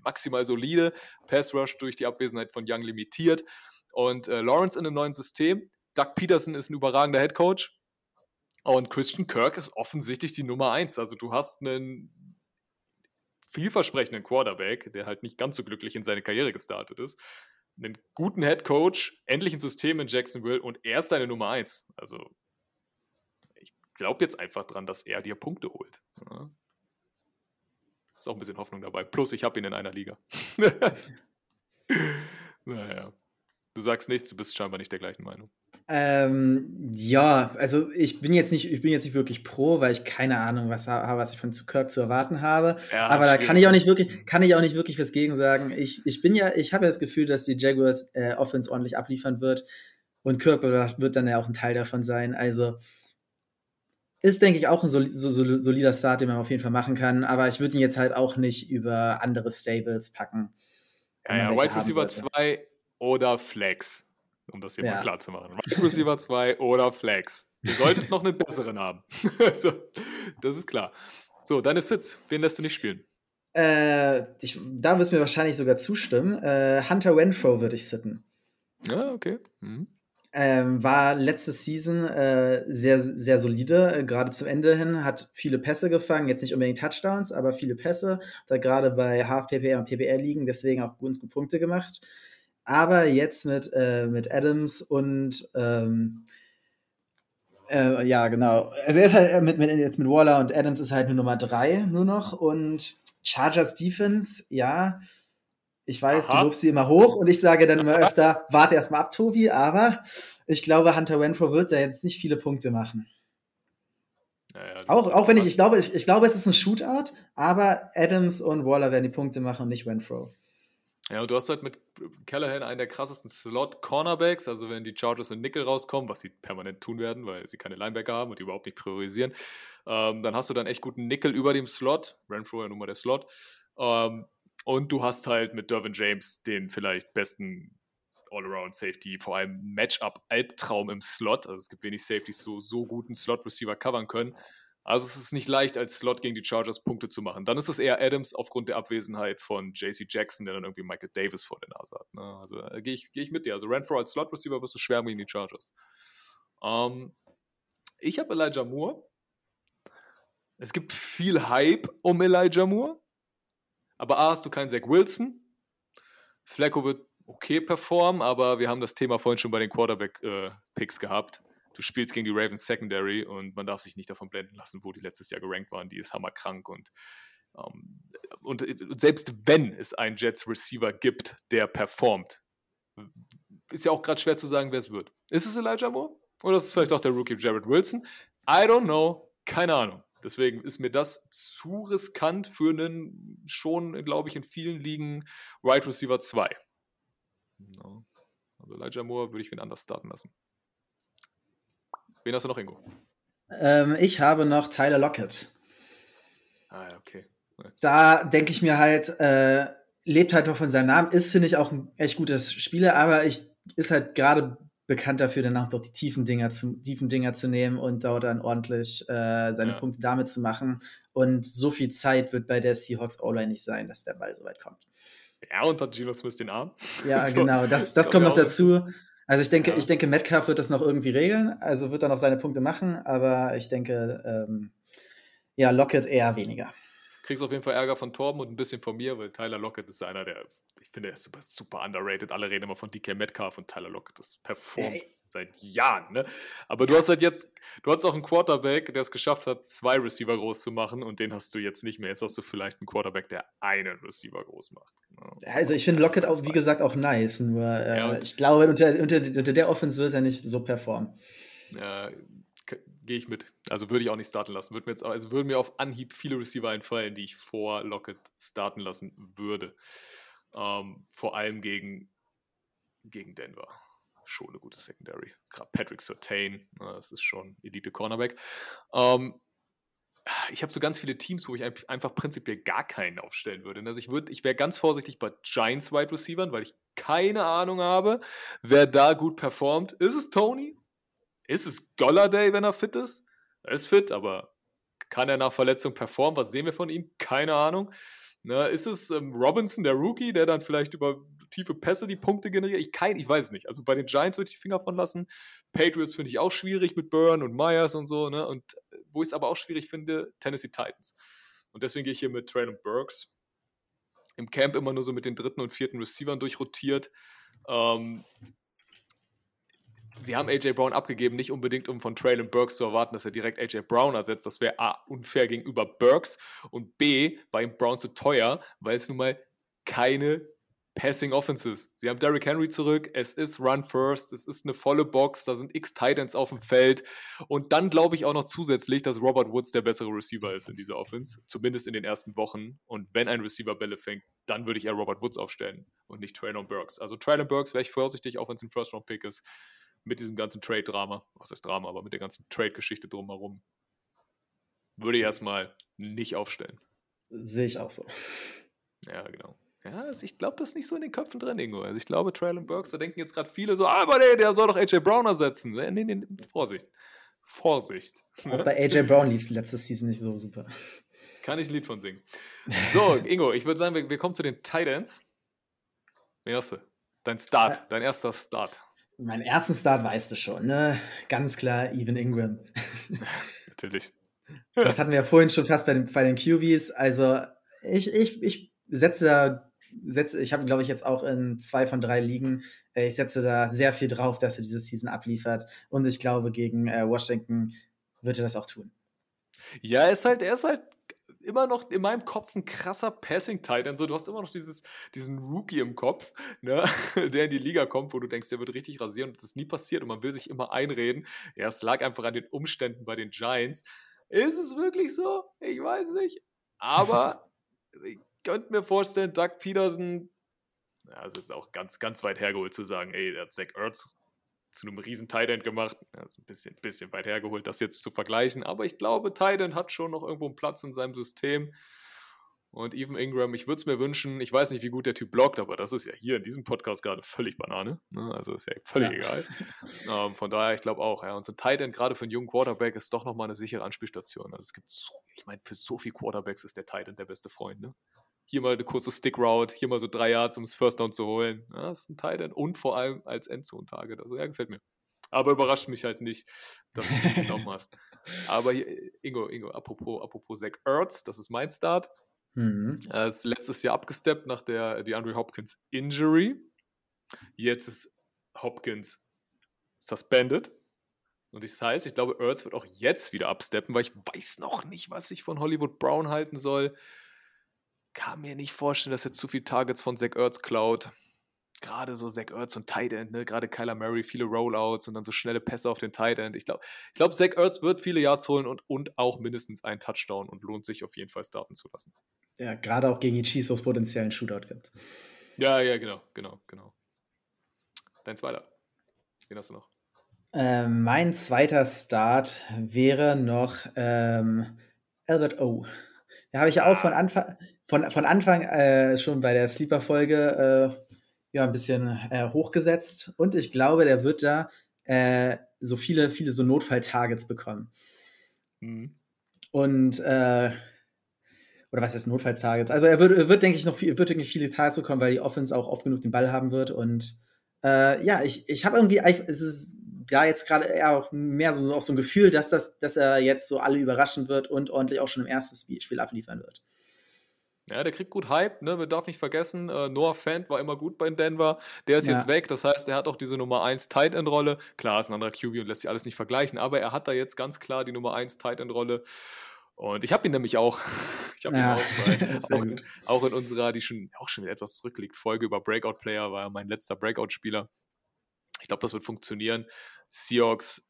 maximal solide. Pass Rush durch die Abwesenheit von Young limitiert. Und äh, Lawrence in einem neuen System. Doug Peterson ist ein überragender Head Coach. Und Christian Kirk ist offensichtlich die Nummer eins. Also du hast einen vielversprechenden Quarterback, der halt nicht ganz so glücklich in seine Karriere gestartet ist, einen guten Head Coach, endlich ein System in Jacksonville und er ist deine Nummer eins. Also ich glaube jetzt einfach dran, dass er dir Punkte holt. Ja. Ist auch ein bisschen Hoffnung dabei. Plus, ich habe ihn in einer Liga. naja. Du sagst nichts, du bist scheinbar nicht der gleichen Meinung. Ähm, ja, also ich bin jetzt nicht, ich bin jetzt nicht wirklich pro, weil ich keine Ahnung was habe, was ich von Kirk zu erwarten habe. Ja, Aber da kann ich auch nicht wirklich, kann ich auch nicht wirklich was gegen sagen. Ich, ich bin ja, ich habe ja das Gefühl, dass die Jaguars äh, Offense ordentlich abliefern wird und Kirk wird dann ja auch ein Teil davon sein. Also ist, denke ich, auch ein soli so, so, solider Start, den man auf jeden Fall machen kann. Aber ich würde ihn jetzt halt auch nicht über andere Stables packen. Ja, ja, White Receiver 2 oder Flex, um das hier ja. mal klar zu machen. Wide Receiver 2 oder Flex. Ihr solltet noch einen besseren haben. so, das ist klar. So, deine Sits, wen lässt du nicht spielen? Äh, ich, da wirst du mir wahrscheinlich sogar zustimmen. Äh, Hunter Renfro würde ich sitten. Ja, okay. Mhm. Ähm, war letzte Season äh, sehr, sehr solide, äh, gerade zum Ende hin, hat viele Pässe gefangen, jetzt nicht unbedingt Touchdowns, aber viele Pässe, da gerade bei Half-PPR und PPR liegen, deswegen auch gut Punkte gemacht. Aber jetzt mit, äh, mit Adams und ähm, äh, ja, genau. Also er ist halt mit, mit, jetzt mit Waller und Adams ist halt nur Nummer drei nur noch und Chargers Defense, ja, ich weiß, Aha. du lobst sie immer hoch und ich sage dann immer öfter, warte erstmal ab, Tobi, aber ich glaube, Hunter Renfro wird da jetzt nicht viele Punkte machen. Ja, ja, auch, auch wenn ich, ich glaube, ich, ich glaube, es ist ein Shootout, aber Adams und Waller werden die Punkte machen und nicht Renfro. Ja, und du hast halt mit Callahan einen der krassesten Slot-Cornerbacks, also wenn die Chargers in Nickel rauskommen, was sie permanent tun werden, weil sie keine Linebacker haben und die überhaupt nicht priorisieren, ähm, dann hast du dann echt guten Nickel über dem Slot, Renfro ja nun mal der Slot, ähm, und du hast halt mit Dervin James den vielleicht besten All-Around-Safety, vor allem Matchup-Albtraum im Slot. Also es gibt wenig Safeties, die so, so guten Slot-Receiver covern können. Also es ist nicht leicht, als Slot gegen die Chargers Punkte zu machen. Dann ist es eher Adams aufgrund der Abwesenheit von JC Jackson, der dann irgendwie Michael Davis vor der Nase hat. Ne? Also äh, gehe ich, geh ich mit dir. Also Renfro als Slot-Receiver wirst du schwärmen gegen die Chargers. Ähm, ich habe Elijah Moore. Es gibt viel Hype um Elijah Moore. Aber A, hast du keinen Zach Wilson. Flacco wird okay performen, aber wir haben das Thema vorhin schon bei den Quarterback-Picks äh, gehabt. Du spielst gegen die Ravens Secondary und man darf sich nicht davon blenden lassen, wo die letztes Jahr gerankt waren. Die ist hammerkrank und, ähm, und, und selbst wenn es einen Jets Receiver gibt, der performt, ist ja auch gerade schwer zu sagen, wer es wird. Ist es Elijah Moore? Oder ist es vielleicht auch der Rookie Jared Wilson? I don't know. Keine Ahnung. Deswegen ist mir das zu riskant für einen schon, glaube ich, in vielen Ligen Wide right Receiver 2. No. Also Elijah Moore würde ich wen anders starten lassen. Wen hast du noch, Ingo? Ähm, ich habe noch Tyler Lockett. Ah, ja, okay. Da denke ich mir halt, äh, lebt halt noch von seinem Namen, ist, finde ich, auch ein echt gutes Spieler, aber ich ist halt gerade bekannt dafür, danach doch die tiefen Dinger zu, tiefen Dinger zu nehmen und dort dann ordentlich äh, seine ja. Punkte damit zu machen. Und so viel Zeit wird bei der Seahawks O-Line nicht sein, dass der Ball so weit kommt. Ja, und hat Gino Smith den Arm. Ja, so, genau, das, das kommt noch dazu. Also ich denke, ja. ich denke, Metcalf wird das noch irgendwie regeln, also wird er noch seine Punkte machen, aber ich denke, ähm, ja, Lockett eher weniger. Kriegst auf jeden Fall Ärger von Torben und ein bisschen von mir, weil Tyler Lockett ist einer der, ich finde, er ist super, super underrated. Alle reden immer von DK Metcalf und Tyler Lockett ist performt. Hey seit Jahren, ne? Aber du hast halt jetzt, du hast auch einen Quarterback, der es geschafft hat, zwei Receiver groß zu machen und den hast du jetzt nicht mehr. Jetzt hast du vielleicht einen Quarterback, der einen Receiver groß macht. Ja. Also ich finde Lockett auch, wie gesagt, auch nice. Nur äh, ja, ich glaube, unter, unter, unter der Offense wird er nicht so performen. Ja, gehe ich mit. Also würde ich auch nicht starten lassen. Würde mir jetzt, also würden mir auf Anhieb viele Receiver einfallen, die ich vor Lockett starten lassen würde. Ähm, vor allem gegen, gegen Denver schon eine gute Secondary. Gerade Patrick Sertain, das ist schon Elite-Cornerback. Ähm, ich habe so ganz viele Teams, wo ich einfach prinzipiell gar keinen aufstellen würde. Also ich würde, ich wäre ganz vorsichtig bei Giants Wide Receivers, weil ich keine Ahnung habe, wer da gut performt. Ist es Tony? Ist es Golladay, wenn er fit ist? Er ist fit, aber kann er nach Verletzung performen? Was sehen wir von ihm? Keine Ahnung. Na, ist es ähm, Robinson, der Rookie, der dann vielleicht über tiefe Pässe die Punkte generieren? Ich, kein, ich weiß es nicht. Also bei den Giants würde ich die Finger von lassen. Patriots finde ich auch schwierig mit Byrne und Myers und so. Ne? Und äh, wo ich es aber auch schwierig finde, Tennessee Titans. Und deswegen gehe ich hier mit Traylon Burks. Im Camp immer nur so mit den dritten und vierten Receivern durchrotiert. Ähm, sie haben AJ Brown abgegeben, nicht unbedingt, um von Traylon Burks zu erwarten, dass er direkt AJ Brown ersetzt. Das wäre A, unfair gegenüber Burks und B, war ihm Brown zu teuer, weil es nun mal keine Passing Offenses. Sie haben Derrick Henry zurück, es ist Run First, es ist eine volle Box, da sind x Titans auf dem Feld und dann glaube ich auch noch zusätzlich, dass Robert Woods der bessere Receiver ist in dieser Offense, zumindest in den ersten Wochen und wenn ein Receiver Bälle fängt, dann würde ich eher Robert Woods aufstellen und nicht Traylon Burks. Also Traylon Burks wäre ich vorsichtig, auch wenn es ein First-Round-Pick ist mit diesem ganzen Trade-Drama, was heißt Drama, aber mit der ganzen Trade-Geschichte drumherum, würde ich erstmal nicht aufstellen. Sehe ich auch so. Ja, genau. Ja, also ich glaube, das ist nicht so in den Köpfen drin, Ingo. Also ich glaube, Traylon Burks, da denken jetzt gerade viele so, ah, aber nee, der soll doch AJ Brown ersetzen. Nee, nee, nee, Vorsicht. Vorsicht. Auch bei AJ Brown lief es letzte Season nicht so super. Kann ich ein Lied von singen. So, Ingo, ich würde sagen, wir, wir, kommen zu den Titans. Wen hast du? Dein Start, dein erster Start. Mein ersten Start weißt du schon, ne? Ganz klar, Even Ingram. Natürlich. Das hatten wir ja vorhin schon fast bei den, bei den QBs. Also, ich, ich, ich setze da setze, ich habe, glaube ich, jetzt auch in zwei von drei Ligen. Äh, ich setze da sehr viel drauf, dass er diese Season abliefert. Und ich glaube, gegen äh, Washington wird er das auch tun. Ja, er ist halt, er ist halt immer noch in meinem Kopf ein krasser Passing-Titan. So, du hast immer noch dieses, diesen Rookie im Kopf, ne, der in die Liga kommt, wo du denkst, der wird richtig rasieren und das ist nie passiert und man will sich immer einreden. Ja, es lag einfach an den Umständen bei den Giants. Ist es wirklich so? Ich weiß nicht. Aber könnte mir vorstellen, Doug Peterson, ja, es ist auch ganz, ganz weit hergeholt zu sagen, ey, der hat Zach Ertz zu einem riesen Titan gemacht. Das ist ein bisschen, bisschen weit hergeholt, das jetzt zu vergleichen. Aber ich glaube, Titan hat schon noch irgendwo einen Platz in seinem System. Und Even Ingram, ich würde es mir wünschen, ich weiß nicht, wie gut der Typ blockt, aber das ist ja hier in diesem Podcast gerade völlig Banane. Ne? Also ist ja völlig ja. egal. ähm, von daher, ich glaube auch, ja. Und so ein Titan, gerade für einen jungen Quarterback, ist doch nochmal eine sichere Anspielstation. Also es gibt so, ich meine, für so viele Quarterbacks ist der Titan der beste Freund. Ne? Hier mal eine kurze Stick-Route, hier mal so drei Yards, um das First Down zu holen. Ja, das ist ein Teil und vor allem als Endzone-Target. Also ja, gefällt mir. Aber überrascht mich halt nicht, dass du ihn genommen hast. Aber hier, Ingo, Ingo, apropos, apropos Zach Ertz, das ist mein Start. Mhm. Er ist letztes Jahr abgesteppt nach der DeAndre Hopkins Injury. Jetzt ist Hopkins suspended. Und das heißt, ich glaube, Ertz wird auch jetzt wieder absteppen, weil ich weiß noch nicht, was ich von Hollywood Brown halten soll kann mir nicht vorstellen, dass er zu viele Targets von Zach Ertz klaut. Gerade so Zach Ertz und Tight End, ne? gerade Kyler Murray, viele Rollouts und dann so schnelle Pässe auf den Tight End. Ich glaube, ich glaub, Zach Ertz wird viele Yards holen und, und auch mindestens einen Touchdown und lohnt sich auf jeden Fall starten zu lassen. Ja, gerade auch gegen die Chiefs, wo es potenziellen Shootout gibt. Ja, ja, genau, genau, genau. Dein zweiter. Wen hast du noch? Ähm, mein zweiter Start wäre noch ähm, Albert O. Da habe ich ja auch von Anfang, von, von Anfang äh, schon bei der Sleeper-Folge äh, ja, ein bisschen äh, hochgesetzt. Und ich glaube, der wird da äh, so viele, viele so Notfall-Targets bekommen. Mhm. Und äh, oder was heißt Notfall-Targets? Also er wird, er wird denke ich, noch viel, wird irgendwie viele Targets bekommen, weil die Offense auch oft genug den Ball haben wird. Und äh, ja, ich, ich habe irgendwie, es ist da jetzt gerade eher auch mehr so, auch so ein Gefühl, dass, das, dass er jetzt so alle überraschen wird und ordentlich auch schon im ersten Spiel abliefern wird. Ja, der kriegt gut Hype, ne? Man darf nicht vergessen, äh, Noah Fant war immer gut bei Denver. Der ist ja. jetzt weg. Das heißt, er hat auch diese Nummer 1 Tight End Rolle. Klar, ist ein anderer QB und lässt sich alles nicht vergleichen, aber er hat da jetzt ganz klar die Nummer 1 Tight End Rolle. Und ich habe ihn nämlich auch. Ich habe ja. ihn auch, auch, in, auch, in, unserer, die schon auch schon etwas zurückliegt, Folge über Breakout Player war mein letzter Breakout Spieler. Ich glaube, das wird funktionieren. Seahawks.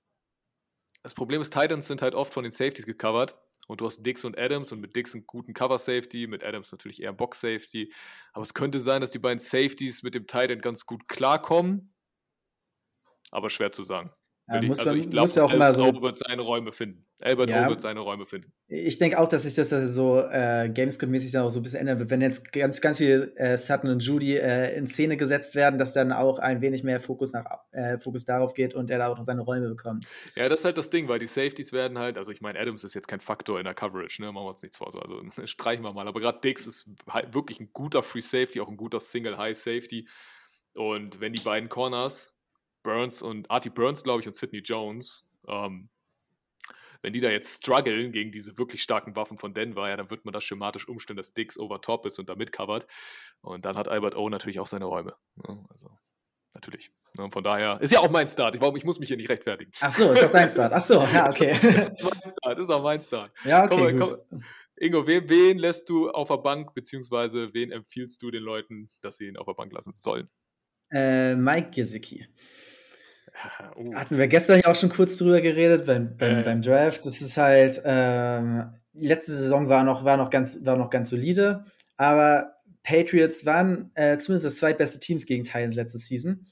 Das Problem ist, Titans sind halt oft von den Safeties gecovert. Und du hast Dix und Adams und mit Dix einen guten Cover-Safety, mit Adams natürlich eher Box-Safety. Aber es könnte sein, dass die beiden Safeties mit dem Titan ganz gut klarkommen. Aber schwer zu sagen. Ja, muss also ich glaube, ja auch immer so wird seine Räume finden. Albert ja, wird seine Räume finden. Ich denke auch, dass sich das so äh, Gamescom-mäßig dann auch so ein bisschen ändern wird. Wenn jetzt ganz, ganz viel äh, Sutton und Judy äh, in Szene gesetzt werden, dass dann auch ein wenig mehr Fokus, nach, äh, Fokus darauf geht und er da auch noch seine Räume bekommt. Ja, das ist halt das Ding, weil die Safeties werden halt, also ich meine, Adams ist jetzt kein Faktor in der Coverage, ne? machen wir uns nichts vor. So. Also streichen wir mal. Aber gerade Dix ist halt wirklich ein guter Free Safety, auch ein guter Single High Safety. Und wenn die beiden Corners Burns und Artie Burns, glaube ich, und Sidney Jones, ähm, wenn die da jetzt strugglen gegen diese wirklich starken Waffen von Denver, ja, dann wird man das schematisch umstellen, dass Dix over top ist und da mitcovert. Und dann hat Albert O natürlich auch seine Räume. Ja, ne? also, natürlich. Und ne? von daher ist ja auch mein Start. Ich, ich muss mich hier nicht rechtfertigen. Ach so, ist auch dein Start. Ach so, ja, okay. ist mein Start, ist auch mein Start. Ja, okay. Komm, komm. Ingo, wen, wen lässt du auf der Bank, beziehungsweise wen empfiehlst du den Leuten, dass sie ihn auf der Bank lassen sollen? Äh, Mike Gesicki. Uh. Hatten wir gestern ja auch schon kurz drüber geredet beim, beim, äh. beim Draft. Das ist halt, ähm, letzte Saison war noch, war, noch ganz, war noch ganz solide, aber Patriots waren äh, zumindest das zweitbeste Teams gegen Titans letzte Season.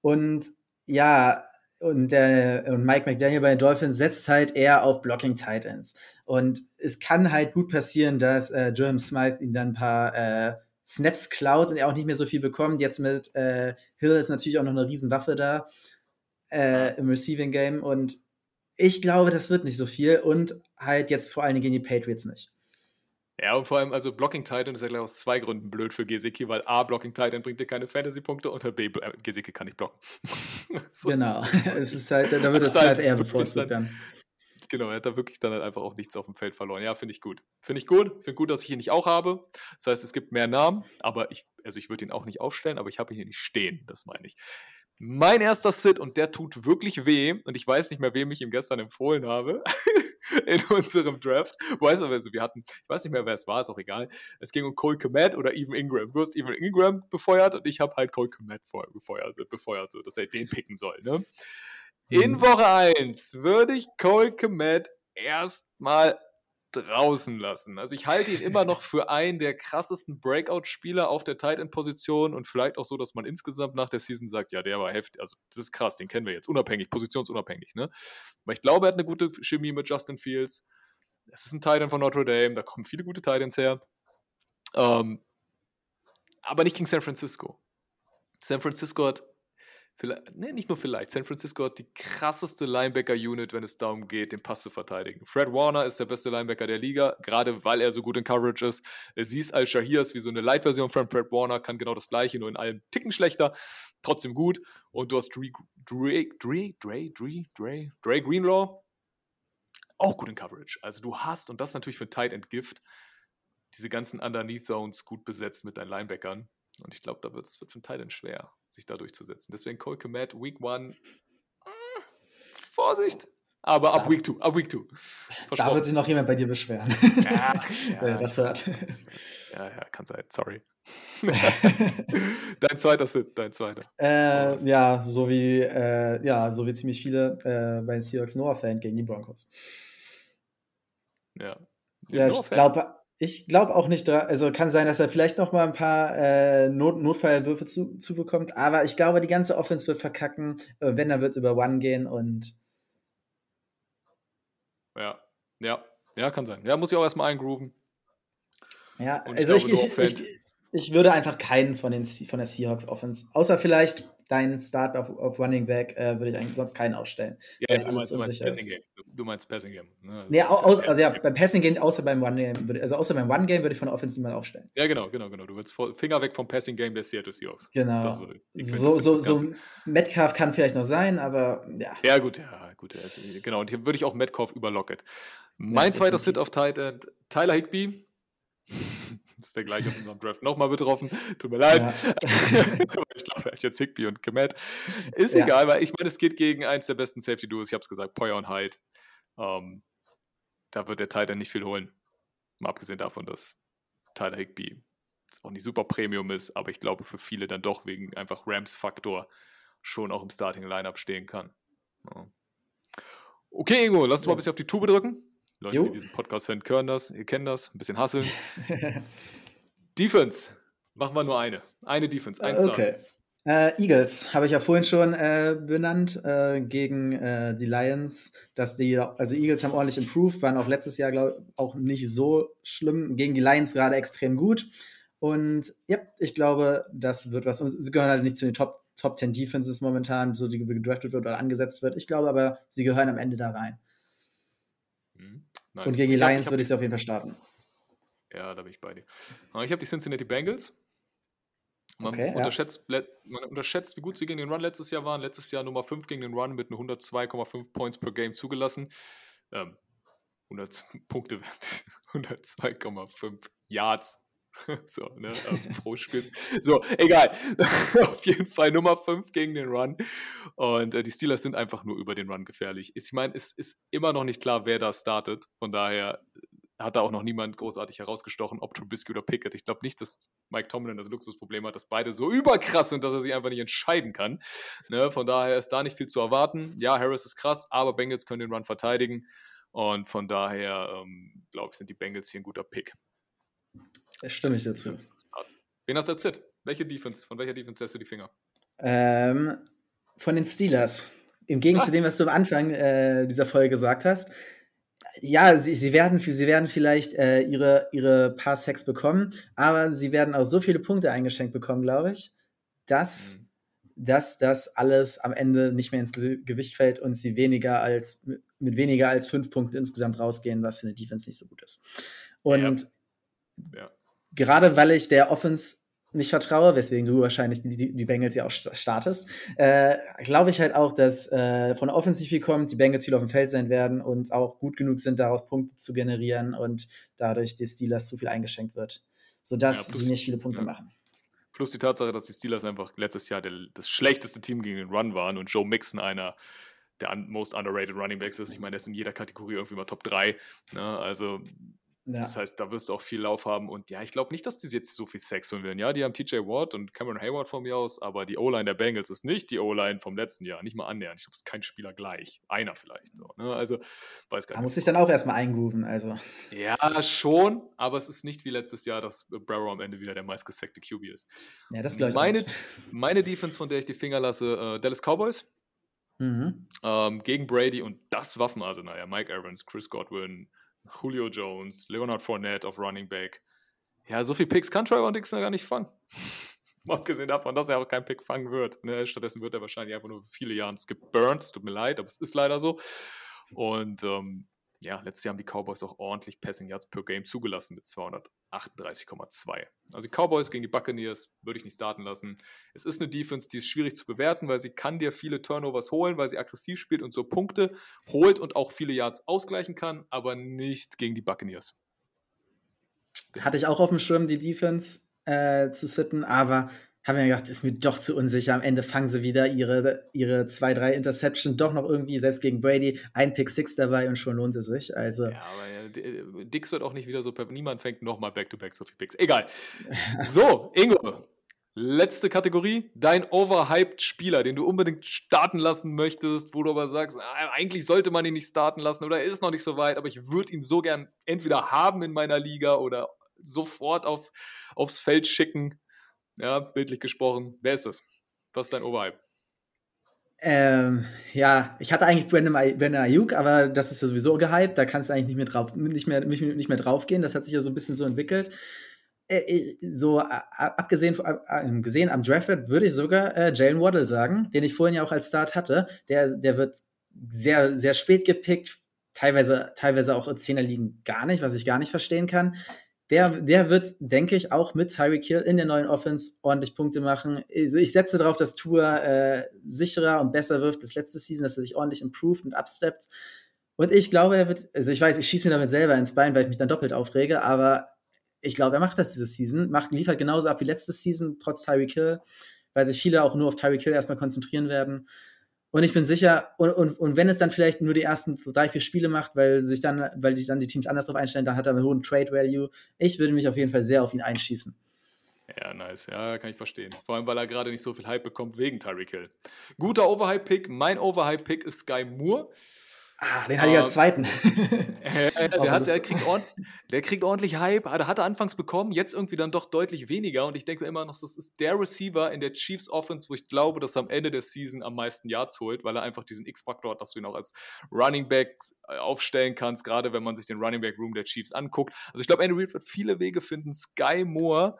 Und ja, und, der, und Mike McDaniel bei den Dolphins setzt halt eher auf Blocking Titans. Und es kann halt gut passieren, dass äh, Jerome Smythe ihm dann ein paar äh, Snaps klaut und er auch nicht mehr so viel bekommt. Jetzt mit äh, Hill ist natürlich auch noch eine Riesenwaffe da äh, im Receiving Game und ich glaube, das wird nicht so viel und halt jetzt vor allen Dingen gegen die Patriots nicht. Ja, und vor allem, also Blocking Titan ist ja gleich aus zwei Gründen blöd für Gesicki, weil A, Blocking Titan bringt dir keine Fantasy-Punkte und B, äh, Gesicki kann nicht blocken. so genau, es ist halt, da wird es halt eher bevorzugt dann. genau, er hat da wirklich dann halt einfach auch nichts auf dem Feld verloren. Ja, finde ich gut. Finde ich gut. Finde gut, dass ich ihn nicht auch habe. Das heißt, es gibt mehr Namen, aber ich, also ich würde ihn auch nicht aufstellen, aber ich habe ihn hier nicht stehen. Das meine ich. Mein erster Sit und der tut wirklich weh und ich weiß nicht mehr, wem ich ihm gestern empfohlen habe in unserem Draft. Weißt du, also wir hatten, ich weiß nicht mehr, wer es war, ist auch egal. Es ging um Cole Komet oder Even Ingram. Du hast Even Ingram befeuert und ich habe halt Cole Komet befeuert, befeuert, so dass er den picken soll. Ne? In mhm. Woche 1 würde ich Cole Komet erstmal draußen lassen. Also ich halte ihn immer noch für einen der krassesten Breakout-Spieler auf der Tight End-Position und vielleicht auch so, dass man insgesamt nach der Season sagt, ja, der war heftig, also das ist krass, den kennen wir jetzt, unabhängig, positionsunabhängig, ne? Aber ich glaube, er hat eine gute Chemie mit Justin Fields. Es ist ein Tight End von Notre Dame, da kommen viele gute Tight Ends her. Ähm, aber nicht gegen San Francisco. San Francisco hat vielleicht, nee, nicht nur vielleicht, San Francisco hat die krasseste Linebacker-Unit, wenn es darum geht, den Pass zu verteidigen. Fred Warner ist der beste Linebacker der Liga, gerade weil er so gut in Coverage ist. Siehst Al-Shahir ist wie so eine Light-Version von Fred Warner, kann genau das gleiche, nur in allem Ticken schlechter, trotzdem gut. Und du hast Dre, Dre, Dre, Dre, Dre, Dre, Dre Greenlaw, auch gut in Coverage. Also du hast, und das natürlich für Tight End Gift, diese ganzen Underneath Zones gut besetzt mit deinen Linebackern. Und ich glaube, da wird es für einen Titan schwer, sich da durchzusetzen. Deswegen Cole Komet, Week 1, äh, Vorsicht! Aber ab da, Week 2, ab Week 2. Da wird sich noch jemand bei dir beschweren. Ach, ja, das hört. Ja, ja, kann sein, sorry. dein zweiter Sit, dein zweiter. Äh, ja, so wie, äh, ja, so wie ziemlich viele äh, bei den Seahawks Noah-Fan gegen die Broncos. Ja. Ja, ich glaube, ich glaube auch nicht, also kann sein, dass er vielleicht noch mal ein paar äh, Not Notfallwürfe zu, zu bekommt, aber ich glaube, die ganze Offense wird verkacken, äh, wenn er wird über One gehen und ja, ja, ja, kann sein. Ja, muss ich auch erstmal eingrooven. Ja, und also ich, glaube, ich, ich, ich, würde einfach keinen von, den, von der Seahawks Offense, außer vielleicht deinen Start auf, auf Running Back äh, würde ich eigentlich sonst keinen aufstellen. Ja, du meinst, du meinst Passing Game. Du, du, meinst Passing Game. Ne? Nee, aus, also ja, beim Passing Game, außer beim One Game, würde, also außer beim One Game würde ich von der Offense niemand aufstellen. Ja, genau, genau, genau. Du willst Finger weg vom Passing Game der Seattle Seahawks. Genau. So, so, so, so Metcalf kann vielleicht noch sein, aber ja. Ja, gut, ja, gut. Genau, und hier würde ich auch Metcalf über Lockett. Mein ja, zweiter Sit auf Tight End, Tyler Higby. Ist der gleiche aus unserem Draft nochmal betroffen. Tut mir leid. Ja. ich glaube, er hat jetzt Higby und Kemet. Ist ja. egal, weil ich meine, es geht gegen eins der besten Safety-Duos. Ich habe es gesagt, Poyer und Hyde. Ähm, da wird der Titan nicht viel holen. Mal abgesehen davon, dass Tyler Higby auch nicht super Premium ist, aber ich glaube für viele dann doch wegen einfach Rams-Faktor schon auch im Starting-Lineup stehen kann. Ja. Okay, Ingo, lass uns mal ein bisschen auf die Tube drücken. Leute, jo. die diesen Podcast hören, hören das, ihr kennt das, ein bisschen hasseln. Defense, machen wir nur eine. Eine Defense, ein Star. Okay. Äh, Eagles habe ich ja vorhin schon äh, benannt äh, gegen äh, die Lions, dass die, also Eagles haben ordentlich improved, waren auch letztes Jahr, glaube ich, auch nicht so schlimm. Gegen die Lions gerade extrem gut. Und ja, ich glaube, das wird was. Und sie gehören halt nicht zu den Top, Top 10 Defenses momentan, so die gedraftet wird oder angesetzt wird. Ich glaube aber, sie gehören am Ende da rein. Mhm. Nice. Und gegen die Lions würde ich sie auf jeden Fall starten. Ja, da bin ich bei dir. Ich habe die Cincinnati Bengals. Man, okay, unterschätzt, ja. man unterschätzt, wie gut sie gegen den Run letztes Jahr waren. Letztes Jahr Nummer 5 gegen den Run mit 102,5 Points per Game zugelassen. Ähm, 100 Punkte, 102,5 Yards. so, ne, ähm, pro Spiel. So, egal. Auf jeden Fall Nummer 5 gegen den Run. Und äh, die Steelers sind einfach nur über den Run gefährlich. Ich meine, es ist immer noch nicht klar, wer da startet. Von daher hat da auch noch niemand großartig herausgestochen, ob Trubisky oder Pickett. Ich glaube nicht, dass Mike Tomlin das Luxusproblem hat, dass beide so überkrass sind, dass er sich einfach nicht entscheiden kann. Ne? Von daher ist da nicht viel zu erwarten. Ja, Harris ist krass, aber Bengals können den Run verteidigen. Und von daher, ähm, glaube ich, sind die Bengals hier ein guter Pick. Stimme ich dazu. Wen hast du erzählt? Welche Defense? Von welcher Defense lässt du die Finger? Ähm, von den Steelers. Im Gegensatz ah. zu dem, was du am Anfang äh, dieser Folge gesagt hast, ja, sie, sie, werden, sie werden vielleicht äh, ihre, ihre paar Sex bekommen, aber sie werden auch so viele Punkte eingeschenkt bekommen, glaube ich, dass, mhm. dass das alles am Ende nicht mehr ins Gewicht fällt und sie weniger als mit weniger als fünf Punkten insgesamt rausgehen, was für eine Defense nicht so gut ist. Und ja. Ja. Gerade weil ich der Offense nicht vertraue, weswegen du wahrscheinlich die, die Bengals ja auch startest, äh, glaube ich halt auch, dass äh, von offensiv viel kommt, die Bengals viel auf dem Feld sein werden und auch gut genug sind, daraus Punkte zu generieren und dadurch die Steelers zu viel eingeschenkt wird, sodass ja, sie nicht viele Punkte ja. machen. Plus die Tatsache, dass die Steelers einfach letztes Jahr der, das schlechteste Team gegen den Run waren und Joe Mixon einer der most underrated Running Backs ist. Ich meine, der ist in jeder Kategorie irgendwie mal Top 3. Ne? Also ja. Das heißt, da wirst du auch viel Lauf haben. Und ja, ich glaube nicht, dass die jetzt so viel Sex holen werden. Ja, die haben TJ Watt und Cameron Hayward von mir aus, aber die O-Line der Bengals ist nicht die O-Line vom letzten Jahr. Nicht mal annähernd. Ich glaube, es ist kein Spieler gleich. Einer vielleicht. So, ne? Also, weiß gar nicht. Da muss sich dann auch erstmal eingrooven. Also. Ja, schon, aber es ist nicht wie letztes Jahr, dass Barrow am Ende wieder der meistgesackte QB ist. Ja, das glaube ich. Meine, meine Defense, von der ich die Finger lasse, äh, Dallas Cowboys. Mhm. Ähm, gegen Brady und das Waffenarsenal. Ja, Mike Evans, Chris Godwin, Julio Jones, Leonard Fournette auf Running Back. Ja, so viel Picks kann Trevor Dixon gar nicht fangen. Abgesehen davon, dass er auch keinen Pick fangen wird. Ne? Stattdessen wird er wahrscheinlich einfach nur viele Jahre geburnt. Es tut mir leid, aber es ist leider so. Und ähm, ja, letztes Jahr haben die Cowboys auch ordentlich Passing Yards per Game zugelassen mit 238,2. Also die Cowboys gegen die Buccaneers würde ich nicht starten lassen. Es ist eine Defense, die ist schwierig zu bewerten, weil sie kann dir viele Turnovers holen, weil sie aggressiv spielt und so Punkte holt und auch viele Yards ausgleichen kann, aber nicht gegen die Buccaneers. Hatte ich auch auf dem Schirm, die Defense äh, zu sitten, aber habe mir gedacht, ist mir doch zu unsicher. Am Ende fangen sie wieder ihre, ihre zwei, drei Interception doch noch irgendwie, selbst gegen Brady, ein Pick Six dabei und schon lohnt es sich. Also. Ja, aber ja, Dix wird auch nicht wieder so, niemand fängt nochmal Back-to-Back so viel Picks. Egal. So, Ingo, letzte Kategorie, dein overhyped Spieler, den du unbedingt starten lassen möchtest, wo du aber sagst, ah, eigentlich sollte man ihn nicht starten lassen oder er ist noch nicht so weit, aber ich würde ihn so gern entweder haben in meiner Liga oder sofort auf, aufs Feld schicken. Ja, bildlich gesprochen. Wer ist das? Was ist dein Overhype? Ähm, ja, ich hatte eigentlich Brandon, Ayuk, aber das ist ja sowieso gehypt. Da kannst du eigentlich nicht mehr drauf, nicht mehr, nicht, nicht mehr drauf gehen. Das hat sich ja so ein bisschen so entwickelt. Äh, äh so abgesehen äh, gesehen am Draftwert würde ich sogar äh, Jalen Waddle sagen, den ich vorhin ja auch als Start hatte. Der, der wird sehr, sehr spät gepickt, teilweise, teilweise auch in Zehner liegen gar nicht, was ich gar nicht verstehen kann der, der wird, denke ich, auch mit Tyreek Hill in der neuen Offense ordentlich Punkte machen. Also ich setze darauf, dass Tour äh, sicherer und besser wirft als letzte Season, dass er sich ordentlich improved und upsteppt. Und ich glaube, er wird, also ich weiß, ich schieße mir damit selber ins Bein, weil ich mich dann doppelt aufrege, aber ich glaube, er macht das diese Season, macht, liefert genauso ab wie letzte Season, trotz Tyreek Hill, weil sich viele auch nur auf Tyreek Hill erstmal konzentrieren werden. Und ich bin sicher, und, und, und wenn es dann vielleicht nur die ersten drei, vier Spiele macht, weil sich dann, weil die dann die Teams anders darauf einstellen, dann hat er einen hohen Trade Value. Ich würde mich auf jeden Fall sehr auf ihn einschießen. Ja, nice. Ja, kann ich verstehen. Vor allem, weil er gerade nicht so viel Hype bekommt wegen Tyreek Hill. Guter Overhype-Pick. Mein Overhype-Pick ist Sky Moore. Ah, den hatte ich als zweiten. äh, der, hat, der, kriegt der, kriegt ordentlich Hype. Der hatte anfangs bekommen, jetzt irgendwie dann doch deutlich weniger. Und ich denke mir immer noch, das ist der Receiver in der Chiefs Offense, wo ich glaube, dass er am Ende der Season am meisten Yards holt, weil er einfach diesen X-Faktor hat, dass du ihn auch als Running Back äh, aufstellen kannst, gerade wenn man sich den Running Back Room der Chiefs anguckt. Also ich glaube, Andy Reid wird viele Wege finden, Sky Moore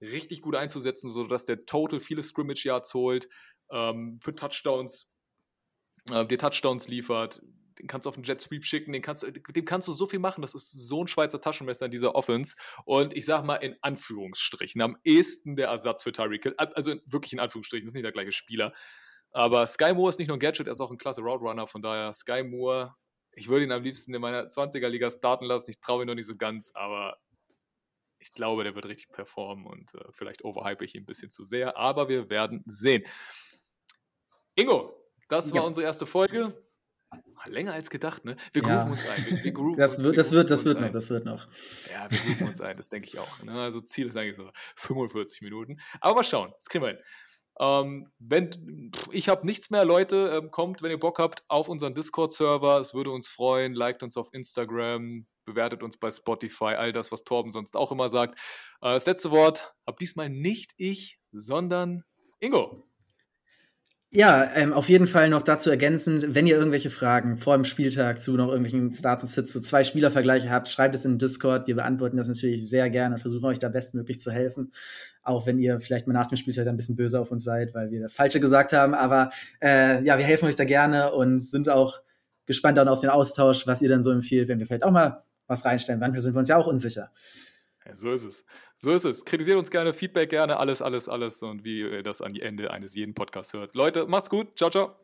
richtig gut einzusetzen, sodass der Total viele Scrimmage Yards holt, ähm, für Touchdowns äh, dir Touchdowns liefert, den kannst du auf den Jet Sweep schicken, den kannst, dem kannst du so viel machen. Das ist so ein Schweizer Taschenmesser in dieser Offense. Und ich sag mal in Anführungsstrichen, am ehesten der Ersatz für Tyreek Hill. Also wirklich in Anführungsstrichen, das ist nicht der gleiche Spieler. Aber Sky Moore ist nicht nur ein Gadget, er ist auch ein klasse Route Runner. Von daher, Sky Moore, ich würde ihn am liebsten in meiner 20er-Liga starten lassen. Ich traue ihn noch nicht so ganz, aber ich glaube, der wird richtig performen und äh, vielleicht overhype ich ihn ein bisschen zu sehr. Aber wir werden sehen. Ingo, das war ja. unsere erste Folge. Länger als gedacht, ne? Wir grooven ja. uns ein. Wir, wir das, uns, wird, das, wird, das wird noch, das wird noch. Ja, wir grooven uns ein, das denke ich auch. Ne? Also Ziel ist eigentlich so 45 Minuten. Aber mal schauen, das kriegen wir hin. Ähm, wenn, ich habe nichts mehr, Leute, ähm, kommt, wenn ihr Bock habt, auf unseren Discord-Server. Es würde uns freuen. Liked uns auf Instagram, bewertet uns bei Spotify, all das, was Torben sonst auch immer sagt. Äh, das letzte Wort habe diesmal nicht ich, sondern Ingo. Ja, ähm, auf jeden Fall noch dazu ergänzend, wenn ihr irgendwelche Fragen vor dem Spieltag zu noch irgendwelchen Status-Hits, zu zwei Spielervergleiche habt, schreibt es in Discord. Wir beantworten das natürlich sehr gerne und versuchen euch da bestmöglich zu helfen. Auch wenn ihr vielleicht mal nach dem Spieltag ein bisschen böse auf uns seid, weil wir das Falsche gesagt haben. Aber äh, ja, wir helfen euch da gerne und sind auch gespannt dann auf den Austausch, was ihr dann so empfiehlt, wenn wir vielleicht auch mal was reinstellen. Manchmal sind wir uns ja auch unsicher. So ist es. So ist es. Kritisiert uns gerne, Feedback gerne, alles, alles, alles und wie ihr das an die Ende eines jeden Podcasts hört. Leute, macht's gut. Ciao, ciao.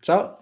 Ciao.